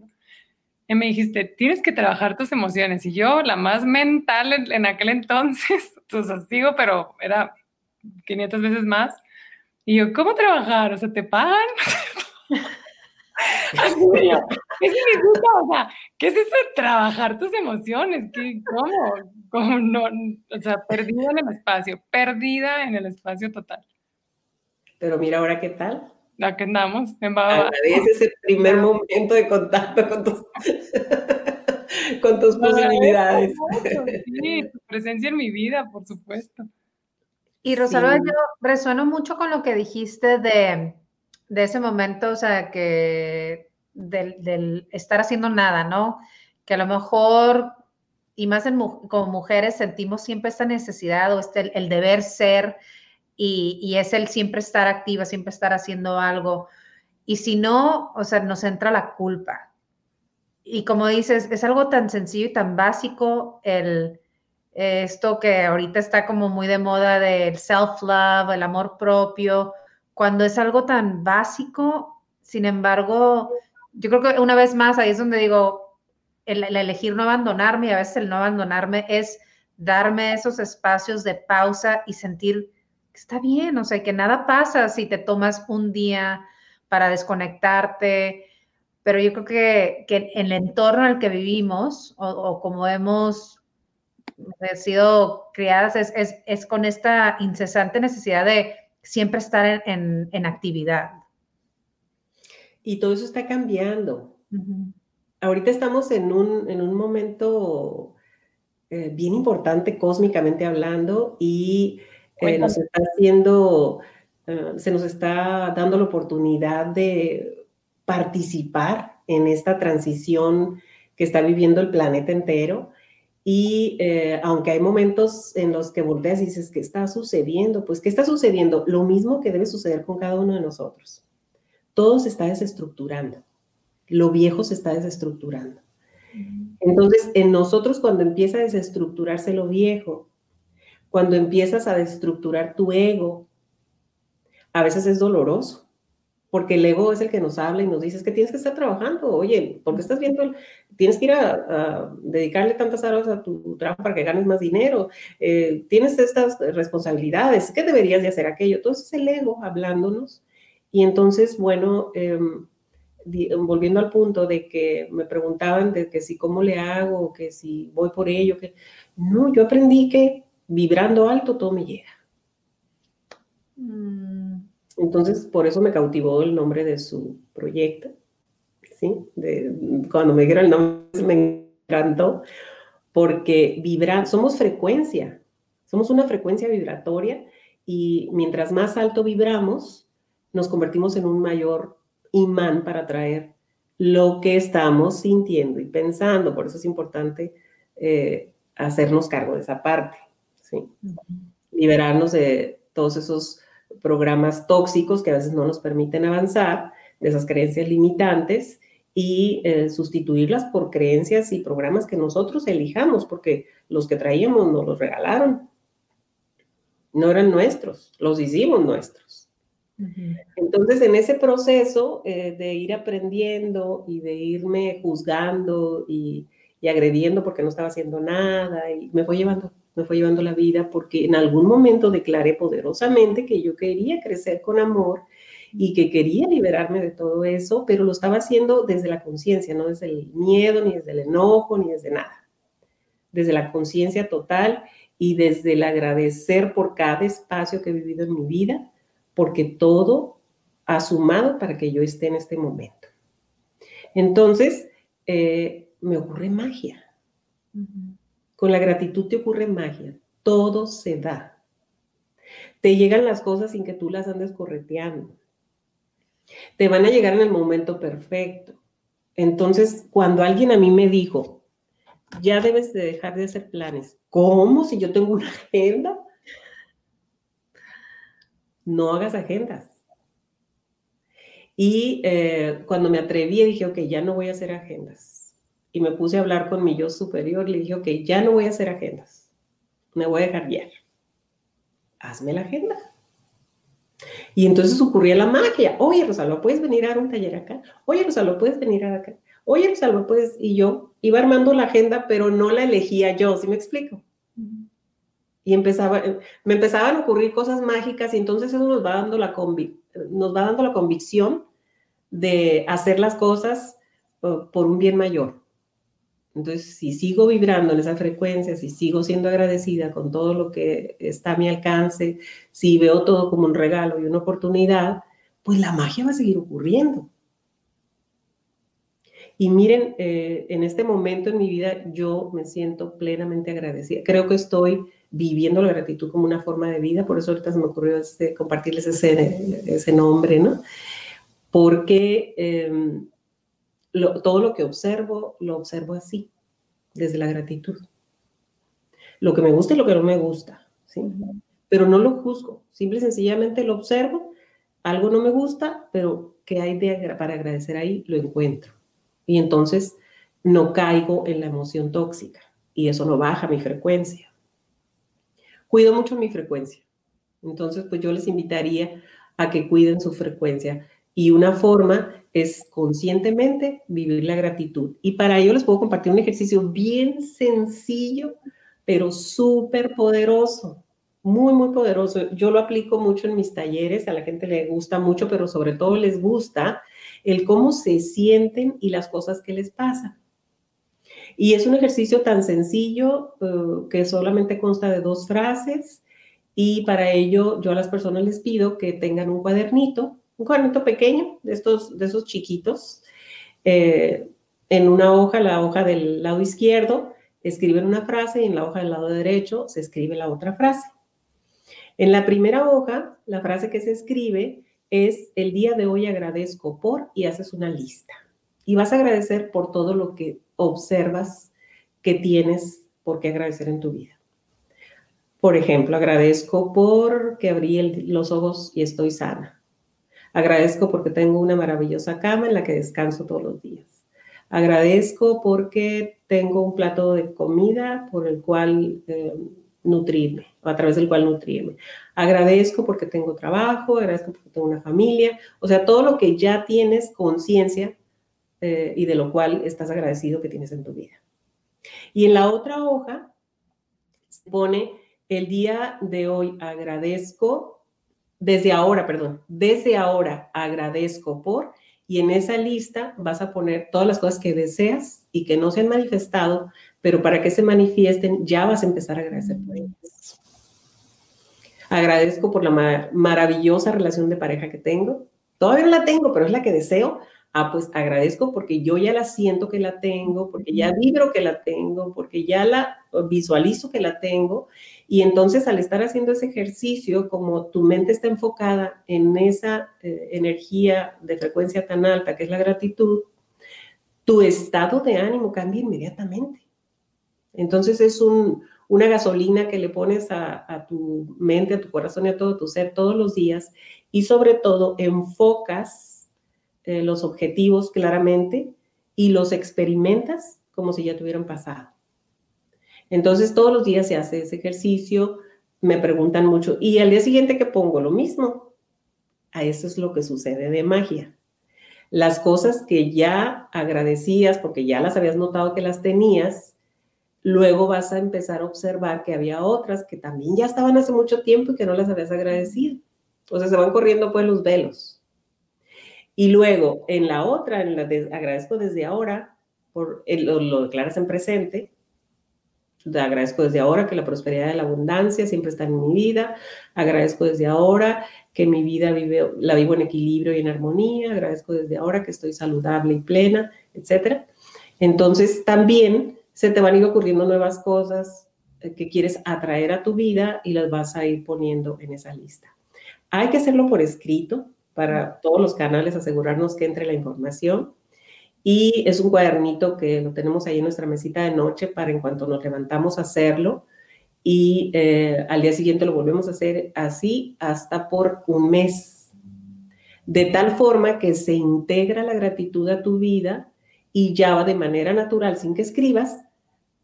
Y me dijiste, tienes que trabajar tus emociones. Y yo, la más mental en, aquel entonces, *laughs* pues sigo, pero era 500 veces más. Y yo, ¿cómo trabajar? O sea, ¿te pagan? *laughs* *laughs* ¿Qué significa? O sea, ¿qué es eso de trabajar tus emociones? ¿Qué, ¿Cómo? ¿Cómo no? O sea, perdida en el espacio, perdida en el espacio total. Pero mira ahora qué tal. La que andamos en Es ese primer momento de contacto con tus, *laughs* con tus posibilidades. *laughs* Sí, tu presencia en mi vida, por supuesto. Y Rosalba, yo resueno mucho con lo que dijiste de, de ese momento, o sea, que del, estar haciendo nada, ¿no? Que a lo mejor, y más como mujeres, sentimos siempre esta necesidad o este, el deber ser, y, es el siempre estar activa, siempre estar haciendo algo. Y si no, o sea, nos entra la culpa. Y como dices, es algo tan sencillo y tan básico el esto que ahorita está como muy de moda del self-love, el amor propio, cuando es algo tan básico, sin embargo, yo creo que una vez más ahí es donde digo, el, el elegir no abandonarme y a veces el no abandonarme es darme esos espacios de pausa y sentir está bien, o sea, que nada pasa si te tomas un día para desconectarte, pero yo creo que, que en el entorno en el que vivimos o, como hemos sido criadas es, es, con esta incesante necesidad de siempre estar en, en, actividad. Y todo eso está cambiando. Ahorita estamos en un, en un momento eh, bien importante cósmicamente hablando y eh, nos está haciendo, eh, se nos está dando la oportunidad de participar en esta transición que está viviendo el planeta entero. Y eh, aunque hay momentos en los que volteas y dices, ¿qué está sucediendo? Pues, ¿qué está sucediendo? Lo mismo que debe suceder con cada uno de nosotros. Todo se está desestructurando. Lo viejo se está desestructurando. Entonces, en nosotros cuando empieza a desestructurarse lo viejo, cuando empiezas a destructurar tu ego, a veces es doloroso, porque el ego es el que nos habla y nos dice que tienes que estar trabajando, oye, porque estás viendo, tienes que ir a, dedicarle tantas horas a tu trabajo para que ganes más dinero, eh, tienes estas responsabilidades, ¿qué deberías de hacer aquello? Entonces es el ego hablándonos y entonces, bueno, em, volviendo al punto de que me preguntaban de que si cómo le hago, que si voy por ello, que no, yo aprendí que vibrando alto, todo me llega. Mm. Entonces, por eso me cautivó el nombre de su proyecto. ¿sí? De, cuando me dijeron el nombre, me encantó, porque vibra, somos frecuencia, somos una frecuencia vibratoria y mientras más alto vibramos, nos convertimos en un mayor imán para atraer lo que estamos sintiendo y pensando. Por eso es importante eh, hacernos cargo de esa parte, ¿sí? liberarnos de todos esos programas tóxicos que a veces no nos permiten avanzar, de esas creencias limitantes y eh, sustituirlas por creencias y programas que nosotros elijamos, porque los que traíamos nos los regalaron. No eran nuestros, los hicimos nuestros. Entonces, en ese proceso eh, de ir aprendiendo y de irme juzgando y, y, agrediendo porque no estaba haciendo nada, y me fue llevando, me fue llevando la vida porque en algún momento declaré poderosamente que yo quería crecer con amor y que quería liberarme de todo eso, pero lo estaba haciendo desde la conciencia, no desde el miedo, ni desde el enojo, ni desde nada. Desde la conciencia total y desde el agradecer por cada espacio que he vivido en mi vida, porque todo ha sumado para que yo esté en este momento. Entonces, eh, me ocurre magia. Con la gratitud te ocurre magia. Todo se da. Te llegan las cosas sin que tú las andes correteando te van a llegar en el momento perfecto. Entonces, cuando alguien a mí me dijo, ya debes de dejar de hacer planes, ¿cómo si yo tengo una agenda? No hagas agendas. Y eh, cuando me atreví, dije, ok, ya no voy a hacer agendas. Y me puse a hablar con mi yo superior, le dije, ok, ya no voy a hacer agendas. Me voy a dejar guiar. Hazme la agenda. Y entonces ocurría la magia. Oye, Rosalba, ¿puedes venir a dar un taller acá? Oye, Rosalba, ¿puedes venir a acá? Oye, Rosalba, ¿puedes? Y yo iba armando la agenda, pero no la elegía yo, ¿sí me explico? Y empezaba, me empezaban a ocurrir cosas mágicas y entonces eso nos va dando la, nos va dando la convicción de hacer las cosas por un bien mayor. Entonces, si sigo vibrando en esa frecuencia, si sigo siendo agradecida con todo lo que está a mi alcance, si veo todo como un regalo y una oportunidad, pues la magia va a seguir ocurriendo. Y miren, eh, en este momento en mi vida yo me siento plenamente agradecida. Creo que estoy viviendo la gratitud como una forma de vida, por eso ahorita se me ocurrió este, compartirles ese, ese nombre, ¿no? Porque todo lo que observo, lo observo así, desde la gratitud. Lo que me gusta y lo que no me gusta, ¿sí? Pero no lo juzgo, simple y sencillamente lo observo, algo no me gusta, pero ¿qué hay de, para agradecer ahí? Lo encuentro. Y entonces no caigo en la emoción tóxica y eso no baja mi frecuencia. Cuido mucho mi frecuencia. Entonces, pues yo les invitaría a que cuiden su frecuencia. Y una forma es conscientemente vivir la gratitud. Y para ello les puedo compartir un ejercicio bien sencillo, pero súper poderoso, muy, muy poderoso. Yo lo aplico mucho en mis talleres, a la gente le gusta mucho, pero sobre todo les gusta el cómo se sienten y las cosas que les pasan. Y es un ejercicio tan sencillo eh, que solamente consta de dos frases y para ello yo a las personas les pido que tengan un cuadernito un cuadernito pequeño, de, estos, de esos chiquitos, eh, en una hoja, la hoja del lado izquierdo, escriben una frase y en la hoja del lado derecho se escribe la otra frase. En la primera hoja, la frase que se escribe es el día de hoy agradezco por y haces una lista. Y vas a agradecer por todo lo que observas que tienes por qué agradecer en tu vida. Por ejemplo, agradezco por que abrí los ojos y estoy sana. Agradezco porque tengo una maravillosa cama en la que descanso todos los días. Agradezco porque tengo un plato de comida por el cual eh, nutrirme, a través del cual nutrirme. Agradezco porque tengo trabajo, agradezco porque tengo una familia, o sea, todo lo que ya tienes conciencia eh, y de lo cual estás agradecido que tienes en tu vida. Y en la otra hoja se pone el día de hoy agradezco desde ahora, perdón, desde ahora agradezco por, y en esa lista vas a poner todas las cosas que deseas y que no se han manifestado, pero para que se manifiesten ya vas a empezar a agradecer por ellas. Agradezco por la maravillosa relación de pareja que tengo. Todavía no la tengo, pero es la que deseo. Ah, pues agradezco porque yo ya la siento que la tengo, porque ya vibro que la tengo, porque ya la visualizo que la tengo. Y entonces al estar haciendo ese ejercicio, como tu mente está enfocada en esa eh, energía de frecuencia tan alta que es la gratitud, tu estado de ánimo cambia inmediatamente. Entonces es una gasolina que le pones a, tu mente, a tu corazón y a todo tu ser todos los días y sobre todo enfocas eh, los objetivos claramente y los experimentas como si ya te hubieran pasado. Entonces todos los días se hace ese ejercicio, me preguntan mucho, ¿y al día siguiente que pongo lo mismo? A eso es lo que sucede de magia. Las cosas que ya agradecías porque ya las habías notado que las tenías, luego vas a empezar a observar que había otras que también ya estaban hace mucho tiempo y que no las habías agradecido. Entonces se van corriendo pues los velos. Y luego en la otra, en la de agradezco desde ahora, por, lo, lo declaras en presente, agradezco desde ahora que la prosperidad y la abundancia siempre están en mi vida. Agradezco desde ahora que mi vida vive, la vivo en equilibrio y en armonía. Agradezco desde ahora que estoy saludable y plena, etc. Entonces también se te van a ir ocurriendo nuevas cosas eh, que quieres atraer a tu vida y las vas a ir poniendo en esa lista. Hay que hacerlo por escrito para todos los canales, asegurarnos que entre la información. Y es un cuadernito que lo tenemos ahí en nuestra mesita de noche para en cuanto nos levantamos hacerlo. Y eh, al día siguiente lo volvemos a hacer así hasta por un mes. De tal forma que se integra la gratitud a tu vida y ya va de manera natural, sin que escribas,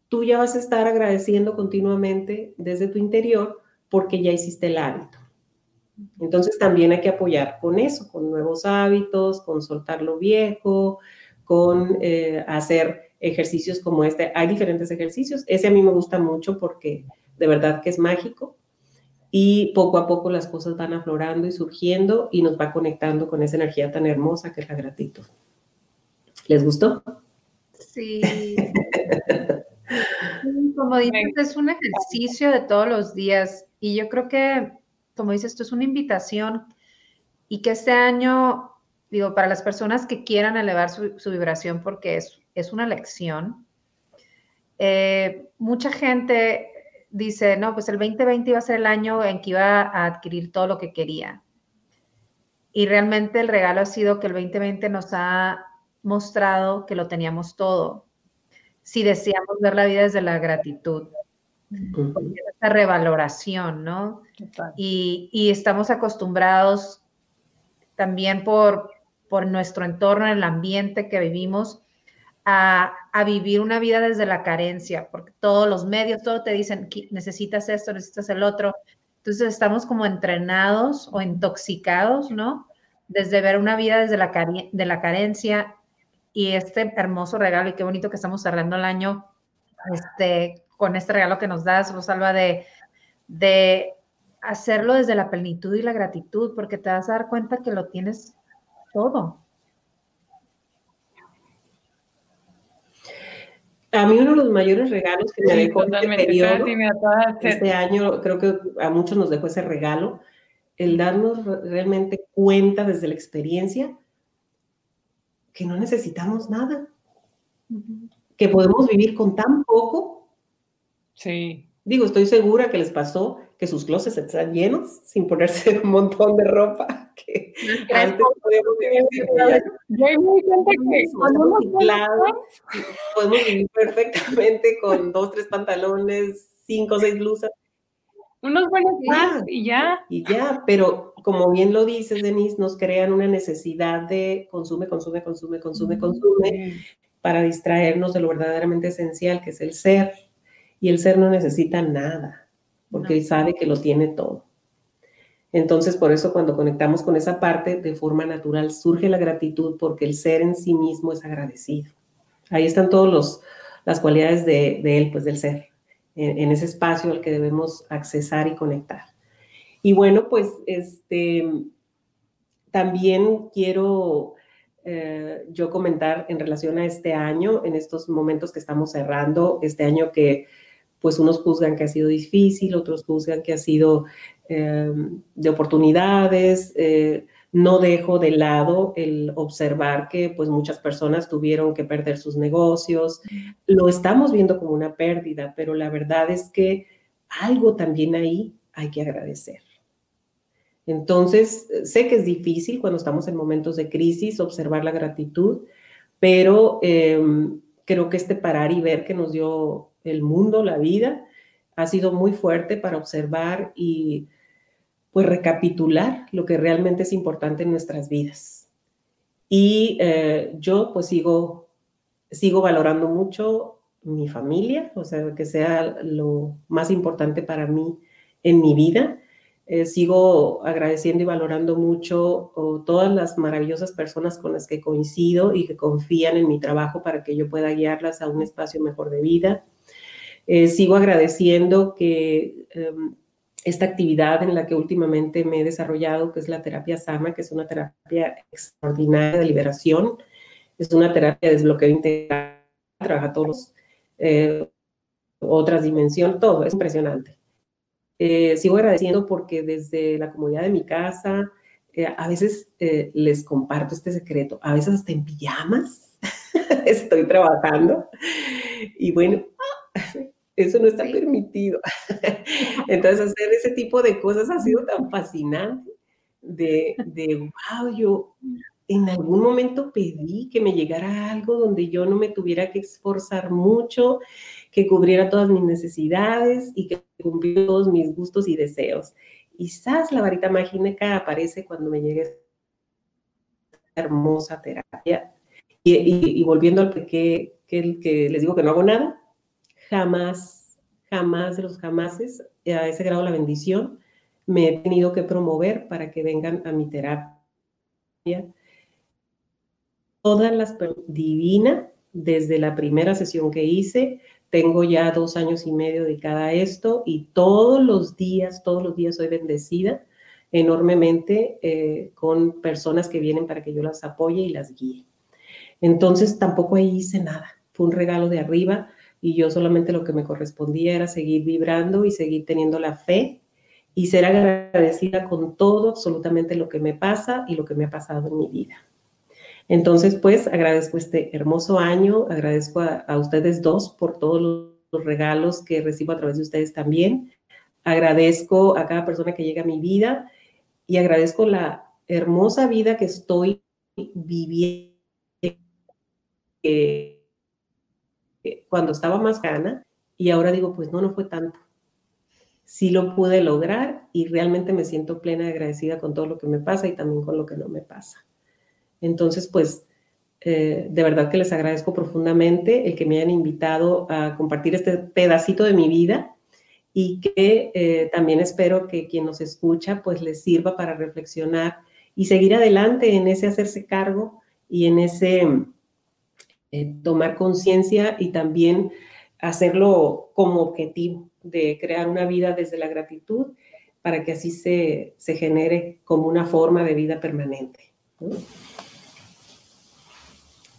tú ya vas a estar agradeciendo continuamente desde tu interior porque ya hiciste el hábito. Entonces también hay que apoyar con eso, con nuevos hábitos, con soltar lo viejo, con eh, hacer ejercicios como este. Hay diferentes ejercicios. Ese a mí me gusta mucho porque de verdad que es mágico y poco a poco las cosas van aflorando y surgiendo y nos va conectando con esa energía tan hermosa que es la gratitud. ¿Les gustó? Sí. Como dices, es un ejercicio de todos los días y yo creo que, como dices, esto es una invitación y que este año, digo, para las personas que quieran elevar su, vibración porque es, es una lección, eh, mucha gente dice, no, pues el 2020 iba a ser el año en que iba a adquirir todo lo que quería. Y realmente el regalo ha sido que el 2020 nos ha mostrado que lo teníamos todo si deseamos ver la vida desde la gratitud. Esa revaloración, ¿no? Y, estamos acostumbrados también por, por nuestro entorno, el ambiente que vivimos, a, a, vivir una vida desde la carencia, porque todos los medios, todo te dicen, necesitas esto, necesitas el otro. Entonces estamos como entrenados o intoxicados, ¿no? Desde ver una vida desde la, de la carencia y este hermoso regalo y qué bonito que estamos cerrando el año este, con este regalo que nos das, Rosalba, de, de hacerlo desde la plenitud y la gratitud, porque te vas a dar cuenta que lo tienes todo. A mí uno de los mayores regalos que me dejó este periodo, este año, creo que a muchos nos dejó ese regalo, el darnos realmente cuenta desde la experiencia que no necesitamos nada, que podemos vivir con tan poco. Sí. Digo, estoy segura que les pasó que sus closets están llenos sin ponerse *laughs* un montón de ropa que antes podíamos vivir sin Yo me cuenta que podemos vivir perfectamente con dos, tres pantalones, cinco, seis blusas. Unos buenos días y ya. Y ya, pero como bien lo dices, Denise, nos crean una necesidad de consume, consume, consume, consume, consume, para distraernos de lo verdaderamente esencial, que es el ser. Y el ser no necesita nada, porque sabe que lo tiene todo. Entonces, por eso cuando conectamos con esa parte, de forma natural surge la gratitud, porque el ser en sí mismo es agradecido. Ahí están todas las cualidades de, de él, pues del ser en, ese espacio al que debemos accesar y conectar. Y bueno, pues este, también quiero eh, yo comentar en relación a este año, en estos momentos que estamos cerrando, este año que pues unos juzgan que ha sido difícil, otros juzgan que ha sido eh, de oportunidades, eh, no dejo de lado el observar que pues muchas personas tuvieron que perder sus negocios. Lo estamos viendo como una pérdida, pero la verdad es que algo también ahí hay que agradecer. Entonces, sé que es difícil cuando estamos en momentos de crisis observar la gratitud, pero em, creo que este parar y ver que nos dio el mundo, la vida, ha sido muy fuerte para observar y pues recapitular lo que realmente es importante en nuestras vidas. Y eh, yo pues sigo, sigo valorando mucho mi familia, o sea, que sea lo más importante para mí en mi vida. Eh, sigo agradeciendo y valorando mucho todas las maravillosas personas con las que coincido y que confían en mi trabajo para que yo pueda guiarlas a un espacio mejor de vida. Eh, sigo agradeciendo que em, esta actividad en la que últimamente me he desarrollado, que es la terapia SAMA, que es una terapia extraordinaria de liberación, es una terapia de desbloqueo integral, trabaja todos eh, otras dimensiones, todo, es impresionante. Eh, sigo agradeciendo porque desde la comodidad de mi casa, eh, a veces les comparto este secreto, a veces hasta en pijamas *laughs* estoy trabajando y bueno, eso no está permitido. *laughs* Entonces, hacer ese tipo de cosas ha sido tan fascinante de, de, wow, yo en algún momento pedí que me llegara algo donde yo no me tuviera que esforzar mucho, que cubriera todas mis necesidades y que cumpliera todos mis gustos y deseos. Y quizás la varita mágica aparece cuando me llegue esta hermosa terapia. Y, volviendo al que, que, que les digo que no hago nada, jamás, jamás de los jamases, a ese grado la bendición, me he tenido que promover para que vengan a mi terapia. Todas las divina, desde la primera sesión que hice, tengo ya dos años y medio dedicada a esto y todos los días, todos los días soy bendecida enormemente eh, con personas que vienen para que yo las apoye y las guíe. Entonces tampoco ahí hice nada, fue un regalo de arriba y yo solamente lo que me correspondía era seguir vibrando y seguir teniendo la fe y ser agradecida con todo, absolutamente lo que me pasa y lo que me ha pasado en mi vida. Entonces, pues agradezco este hermoso año, agradezco a, ustedes dos por todos los, regalos que recibo a través de ustedes también, agradezco a cada persona que llega a mi vida y agradezco la hermosa vida que estoy viviendo cuando estaba más gana y ahora digo, pues no, no fue tanto. Sí lo pude lograr y realmente me siento plena y agradecida con todo lo que me pasa y también con lo que no me pasa. Entonces, pues, eh, de verdad que les agradezco profundamente el que me hayan invitado a compartir este pedacito de mi vida y que eh, también espero que quien nos escucha, pues les sirva para reflexionar y seguir adelante en ese hacerse cargo y en ese eh, tomar conciencia y también hacerlo como objetivo de crear una vida desde la gratitud para que así se, se genere como una forma de vida permanente.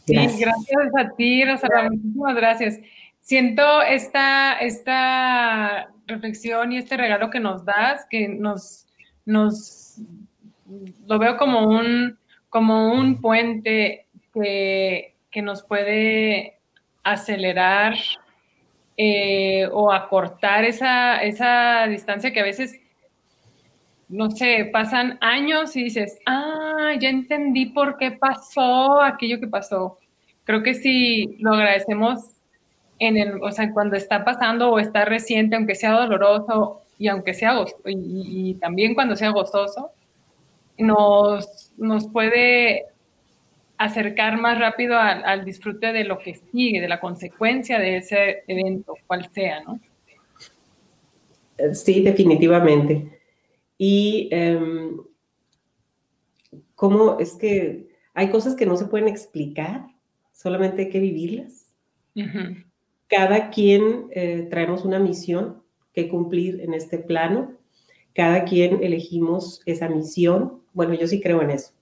Gracias. gracias a ti, Rosalba, muchísimas gracias. Siento esta, esta reflexión y este regalo que nos das, que nos, nos lo veo como un, como un puente que que nos puede acelerar eh, o acortar esa, esa distancia que a veces, no sé, pasan años y dices, ah, ya entendí por qué pasó aquello que pasó. Creo que si lo agradecemos en el, o sea, cuando está pasando o está reciente, aunque sea doloroso y aunque sea y, y también cuando sea gozoso, nos, nos puede acercar más rápido al, disfrute de lo que sigue, de la consecuencia de ese evento, cual sea, ¿no? Sí, definitivamente. Y um, cómo es que hay cosas que no se pueden explicar, solamente hay que vivirlas. Cada quien eh, traemos una misión que cumplir en este plano, cada quien elegimos esa misión. Bueno, yo sí creo en eso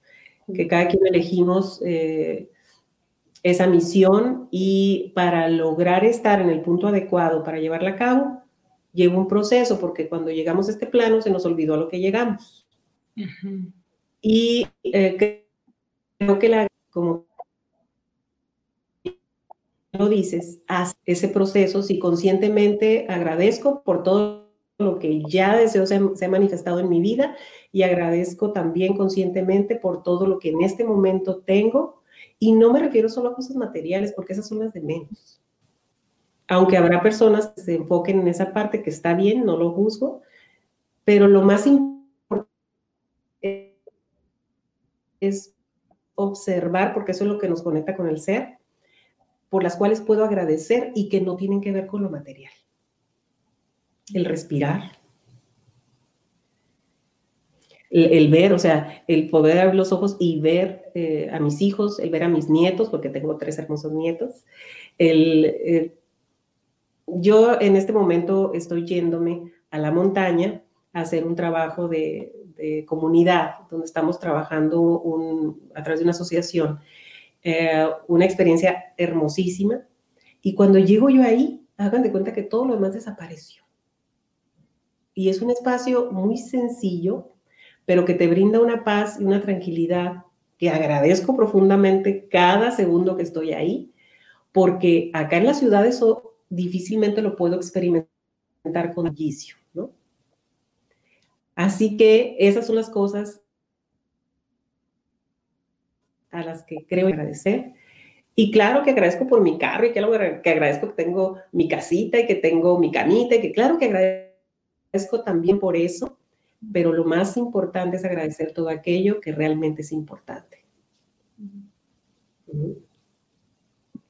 que cada quien elegimos eh, esa misión y para lograr estar en el punto adecuado para llevarla a cabo, lleva un proceso, porque cuando llegamos a este plano se nos olvidó a lo que llegamos. Y eh, creo que la, como lo dices, haz ese proceso, si conscientemente agradezco por todo lo que ya deseo se, ha manifestado en mi vida y agradezco también conscientemente por todo lo que en este momento tengo. Y no me refiero solo a cosas materiales, porque esas son las de menos. Aunque habrá personas que se enfoquen en esa parte que está bien, no lo juzgo, pero lo más importante es observar, porque eso es lo que nos conecta con el ser, por las cuales puedo agradecer y que no tienen que ver con lo material. El respirar, el, ver, o sea, el poder abrir los ojos y ver eh, a mis hijos, el ver a mis nietos, porque tengo tres hermosos nietos. El, yo en este momento estoy yéndome a la montaña a hacer un trabajo de, comunidad, donde estamos trabajando a través de una asociación, eh, una experiencia hermosísima. Y cuando llego yo ahí, hagan de cuenta que todo lo demás desapareció. Y es un espacio muy sencillo, pero que te brinda una paz y una tranquilidad que agradezco profundamente cada segundo que estoy ahí, porque acá en la ciudad eso difícilmente lo puedo experimentar con vicio. Así que esas son las cosas a las que creo agradecer. Y claro que agradezco por mi carro y claro que agradezco que tengo mi casita y que tengo mi camita y que claro que agradezco también por eso, pero lo más importante es agradecer todo aquello que realmente es importante.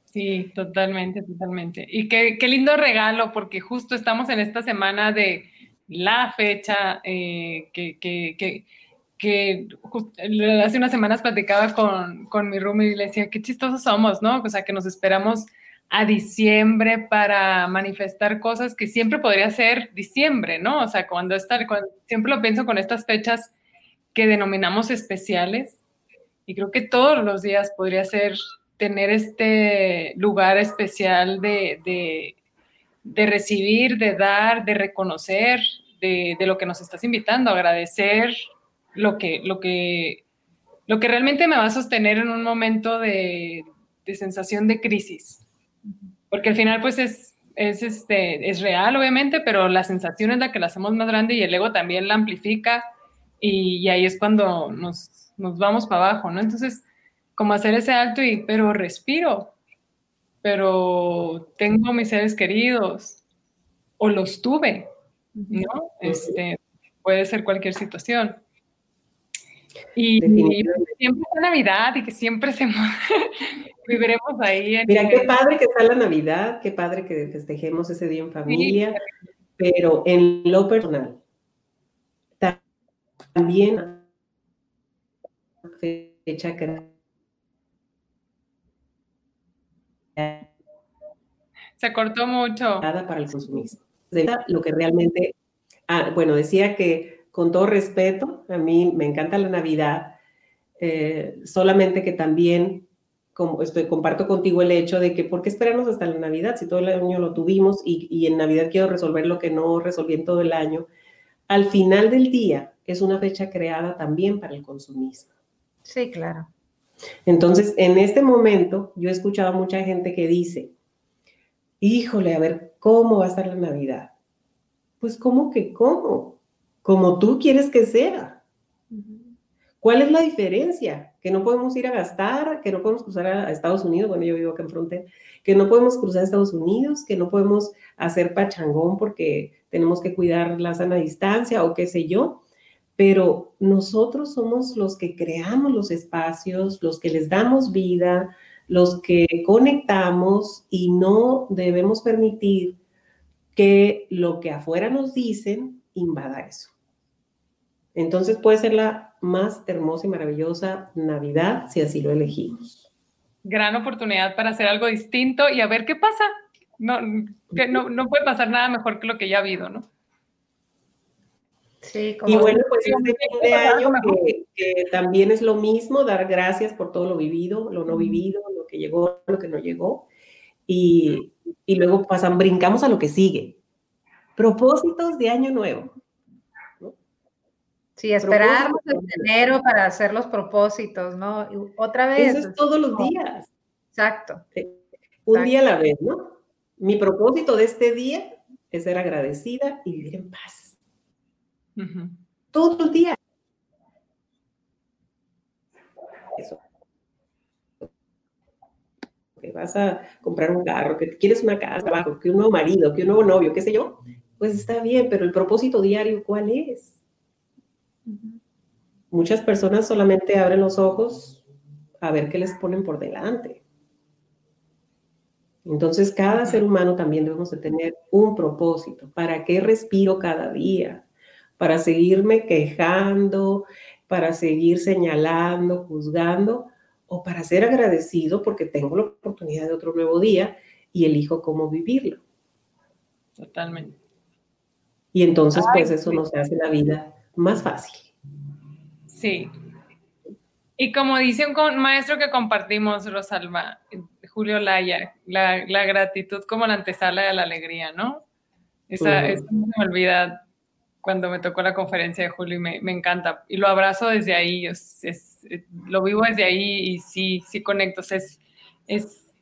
Sí, totalmente, totalmente. Y qué, qué lindo regalo, porque justo estamos en esta semana de la fecha eh, que, que, que, hace unas semanas platicaba con, con mi room y le decía, qué chistosos somos, ¿no? O sea, que nos esperamos a diciembre para manifestar cosas que siempre podría ser diciembre, ¿no? O sea, cuando, está, cuando siempre lo pienso con estas fechas que denominamos especiales y creo que todos los días podría ser tener este lugar especial de, de, de recibir, de dar, de reconocer, de, lo que nos estás invitando, agradecer lo que, lo que, lo que realmente me va a sostener en un momento de, sensación de crisis. Porque al final, pues es, es, este, es real, obviamente, pero la sensación es la que la hacemos más grande y el ego también la amplifica y, ahí es cuando nos, nos vamos para abajo, ¿no? Entonces, como hacer ese alto y, pero respiro, pero tengo mis seres queridos o los tuve, ¿no? Este, puede ser cualquier situación. Y, siempre es Navidad y que siempre se *laughs* viviremos ahí. Mira, qué padre que está la Navidad, qué padre que festejemos ese día en familia, pero en lo personal, también fecha que se cortó mucho. Nada para el consumismo lo que realmente, ah, bueno, decía que con todo respeto, a mí me encanta la Navidad, eh, solamente que también como estoy, comparto contigo el hecho de que, ¿por qué esperarnos hasta la Navidad si todo el año lo tuvimos y, y en Navidad quiero resolver lo que no resolví en todo el año? Al final del día es una fecha creada también para el consumismo. Sí, claro. Entonces, en este momento, yo he escuchado a mucha gente que dice, híjole, a ver, ¿cómo va a estar la Navidad? Pues, ¿cómo que cómo? Como tú quieres que sea. ¿Cuál es la diferencia? Que no podemos ir a gastar, que no podemos cruzar a Estados Unidos, bueno, yo vivo acá en frontera, que no podemos cruzar a Estados Unidos, que no podemos hacer pachangón porque tenemos que cuidar la sana distancia o qué sé yo, pero nosotros somos los que creamos los espacios, los que les damos vida, los que conectamos y no debemos permitir que lo que afuera nos dicen invada eso. Entonces puede ser la más hermosa y maravillosa Navidad si así lo elegimos. Gran oportunidad para hacer algo distinto y a ver qué pasa. No, no, no puede pasar nada mejor que lo que ya ha habido, ¿no? y bueno, pues este fin de año que, también es lo mismo, dar gracias por todo lo vivido, lo no vivido, lo que llegó, lo que no llegó. Y, y luego pasan, brincamos a lo que sigue. Propósitos de año nuevo. Sí, esperar enero para hacer los propósitos, ¿no? otra vez. Eso es todos los días. Exacto. Un día a la vez, ¿no? Mi propósito de este día es ser agradecida y vivir en paz. Todos los días. Eso. Que vas a comprar un carro, que quieres una casa abajo, que un nuevo marido, que un nuevo novio, qué sé yo, pues está bien, pero el propósito diario, ¿cuál es? Muchas personas solamente abren los ojos a ver qué les ponen por delante. Entonces, cada ser humano también debemos de tener un propósito. ¿Para qué respiro cada día? ¿Para seguirme quejando? ¿Para seguir señalando, juzgando? ¿O para ser agradecido porque tengo la oportunidad de otro nuevo día y elijo cómo vivirlo? Totalmente. Y entonces, pues eso nos hace la vida más fácil. Sí. Y como dice un maestro que compartimos, Rosalba, Julio Laya, la, gratitud como la antesala de la alegría, ¿no? Esa, eso no me olvida cuando me tocó la conferencia de Julio y me, encanta. Y lo abrazo desde ahí, lo vivo desde ahí y sí, sí conecto. es, es,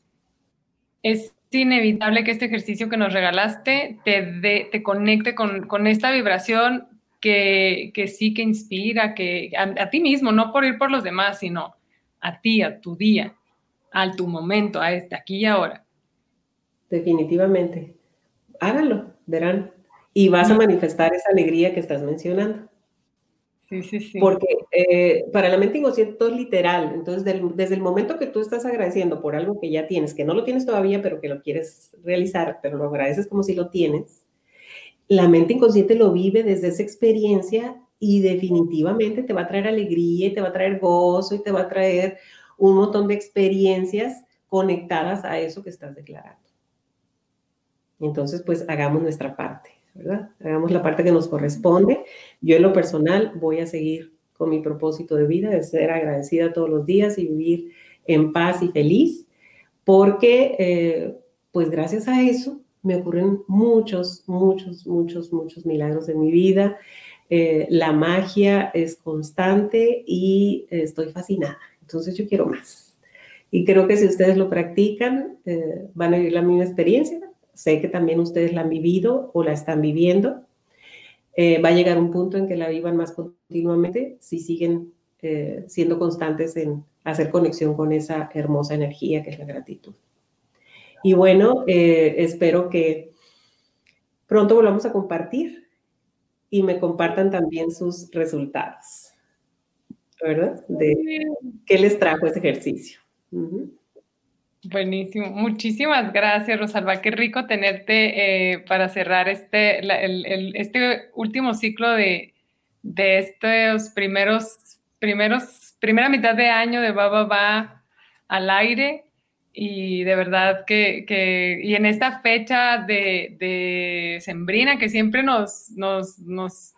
es inevitable que este ejercicio que nos regalaste te, te conecte con, con esta vibración que, sí que inspira, que a, ti mismo, no por ir por los demás, sino a ti, a tu día, a tu momento, a este, aquí y ahora. Definitivamente. Háganlo, verán. Y vas a manifestar esa alegría que estás mencionando. Porque eh, para la mente inconsciente todo es literal. Entonces, desde el momento que tú estás agradeciendo por algo que ya tienes, que no lo tienes todavía, pero que lo quieres realizar, pero lo agradeces como si lo tienes, la mente inconsciente lo vive desde esa experiencia y definitivamente te va a traer alegría y te va a traer gozo y te va a traer un montón de experiencias conectadas a eso que estás declarando. Entonces, pues hagamos nuestra parte, ¿verdad? Hagamos la parte que nos corresponde. Yo en lo personal voy a seguir con mi propósito de vida, de ser agradecida todos los días y vivir en paz y feliz, porque eh, pues gracias a eso me ocurren muchos, muchos, muchos, muchos milagros en mi vida. Eh, la magia es constante y estoy fascinada. Entonces yo quiero más. Y creo que si ustedes lo practican, eh, van a vivir la misma experiencia. Sé que también ustedes la han vivido o la están viviendo. Eh, va a llegar un punto en que la vivan más continuamente si siguen siendo constantes en hacer conexión con esa hermosa energía que es la gratitud. Y bueno, eh, espero que pronto volvamos a compartir y me compartan también sus resultados, ¿verdad? De qué les trajo ese ejercicio. Buenísimo. Muchísimas gracias, Rosalba. Qué rico tenerte eh, para cerrar este, este último ciclo de, de estos primeros, primeros, primera mitad de año de Baba Va al aire y de verdad que, y en esta fecha de, Sembrina que siempre nos, nos, nos,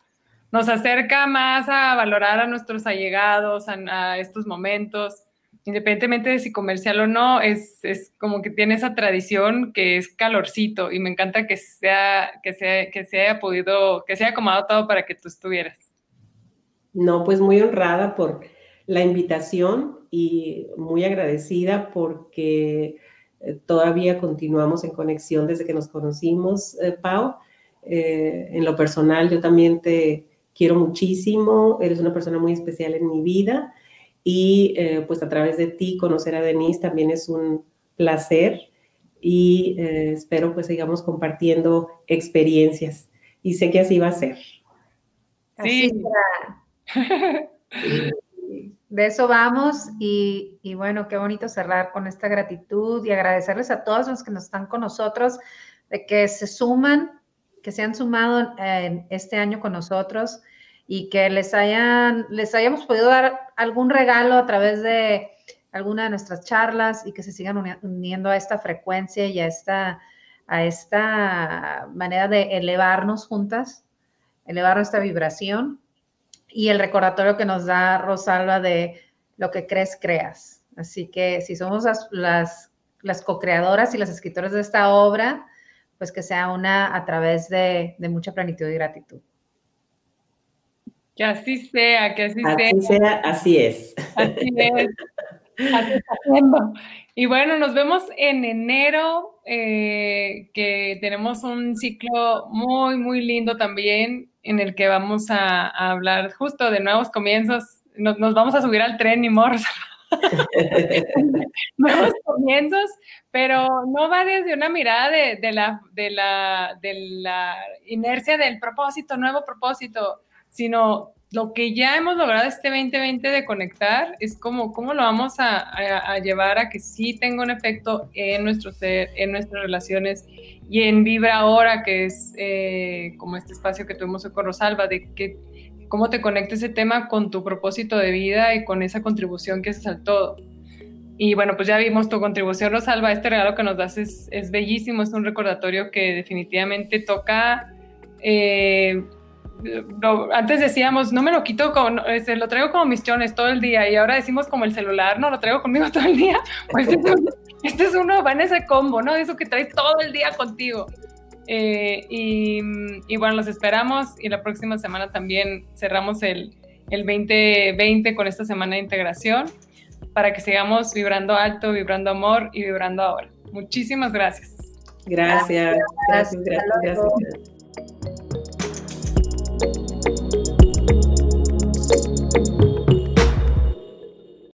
acerca más a valorar a nuestros allegados, a, estos momentos, independientemente de si comercial o no, es, como que tiene esa tradición que es calorcito y me encanta que sea, que sea, que se haya podido, que se haya acomodado todo para que tú estuvieras. No, pues muy honrada por la invitación y muy agradecida porque eh, todavía continuamos en conexión desde que nos conocimos, eh, Pau. Eh, en lo personal, yo también te quiero muchísimo, eres una persona muy especial en mi vida y pues a través de ti conocer a Denise también es un placer y espero pues sigamos compartiendo experiencias y sé que así va a ser. Sí. *laughs* de eso vamos y, bueno, qué bonito cerrar con esta gratitud y agradecerles a todos los que nos están con nosotros, de que se suman, que se han sumado en este año con nosotros y que les hayan, les hayamos podido dar algún regalo a través de alguna de nuestras charlas y que se sigan uniendo a esta frecuencia y a esta, a esta manera de elevarnos juntas, elevar nuestra vibración y el recordatorio que nos da Rosalba de lo que crees, creas. Así que si somos las, las, co-creadoras y las escritoras de esta obra, pues que sea una a través de, mucha plenitud y gratitud. Que así sea, que así, así sea. Así es. Así es. Así está haciendo. Y bueno, nos vemos en enero, eh, que tenemos un ciclo muy, muy lindo también, en el que vamos a, hablar justo de nuevos comienzos. Nos, vamos a subir al tren, ni morros. *laughs* nuevos comienzos, pero no va desde una mirada de, la, de, la, de la inercia del propósito, nuevo propósito, sino lo que ya hemos logrado este 2020 de conectar es como cómo lo vamos a, llevar a que sí tenga un efecto en nuestro ser, en nuestras relaciones y en Vibra ahora, que es eh, como este espacio que tuvimos con Rosalba, de que cómo te conecta ese tema con tu propósito de vida y con esa contribución que haces al todo. Y bueno, pues ya vimos tu contribución, Rosalba. Este regalo que nos das es, es bellísimo, es un recordatorio que definitivamente toca eh, antes decíamos, no me lo quito, con, este, lo traigo como misiones todo el día y ahora decimos como el celular, no lo traigo conmigo todo el día. *laughs* Pues este, es uno, va en ese combo, ¿no? Eso que traes todo el día contigo. Eh, y, bueno, los esperamos y la próxima semana también cerramos el, el 2020 con esta semana de integración para que sigamos vibrando alto, vibrando amor y vibrando ahora. Muchísimas gracias. Gracias, gracias, gracias. gracias.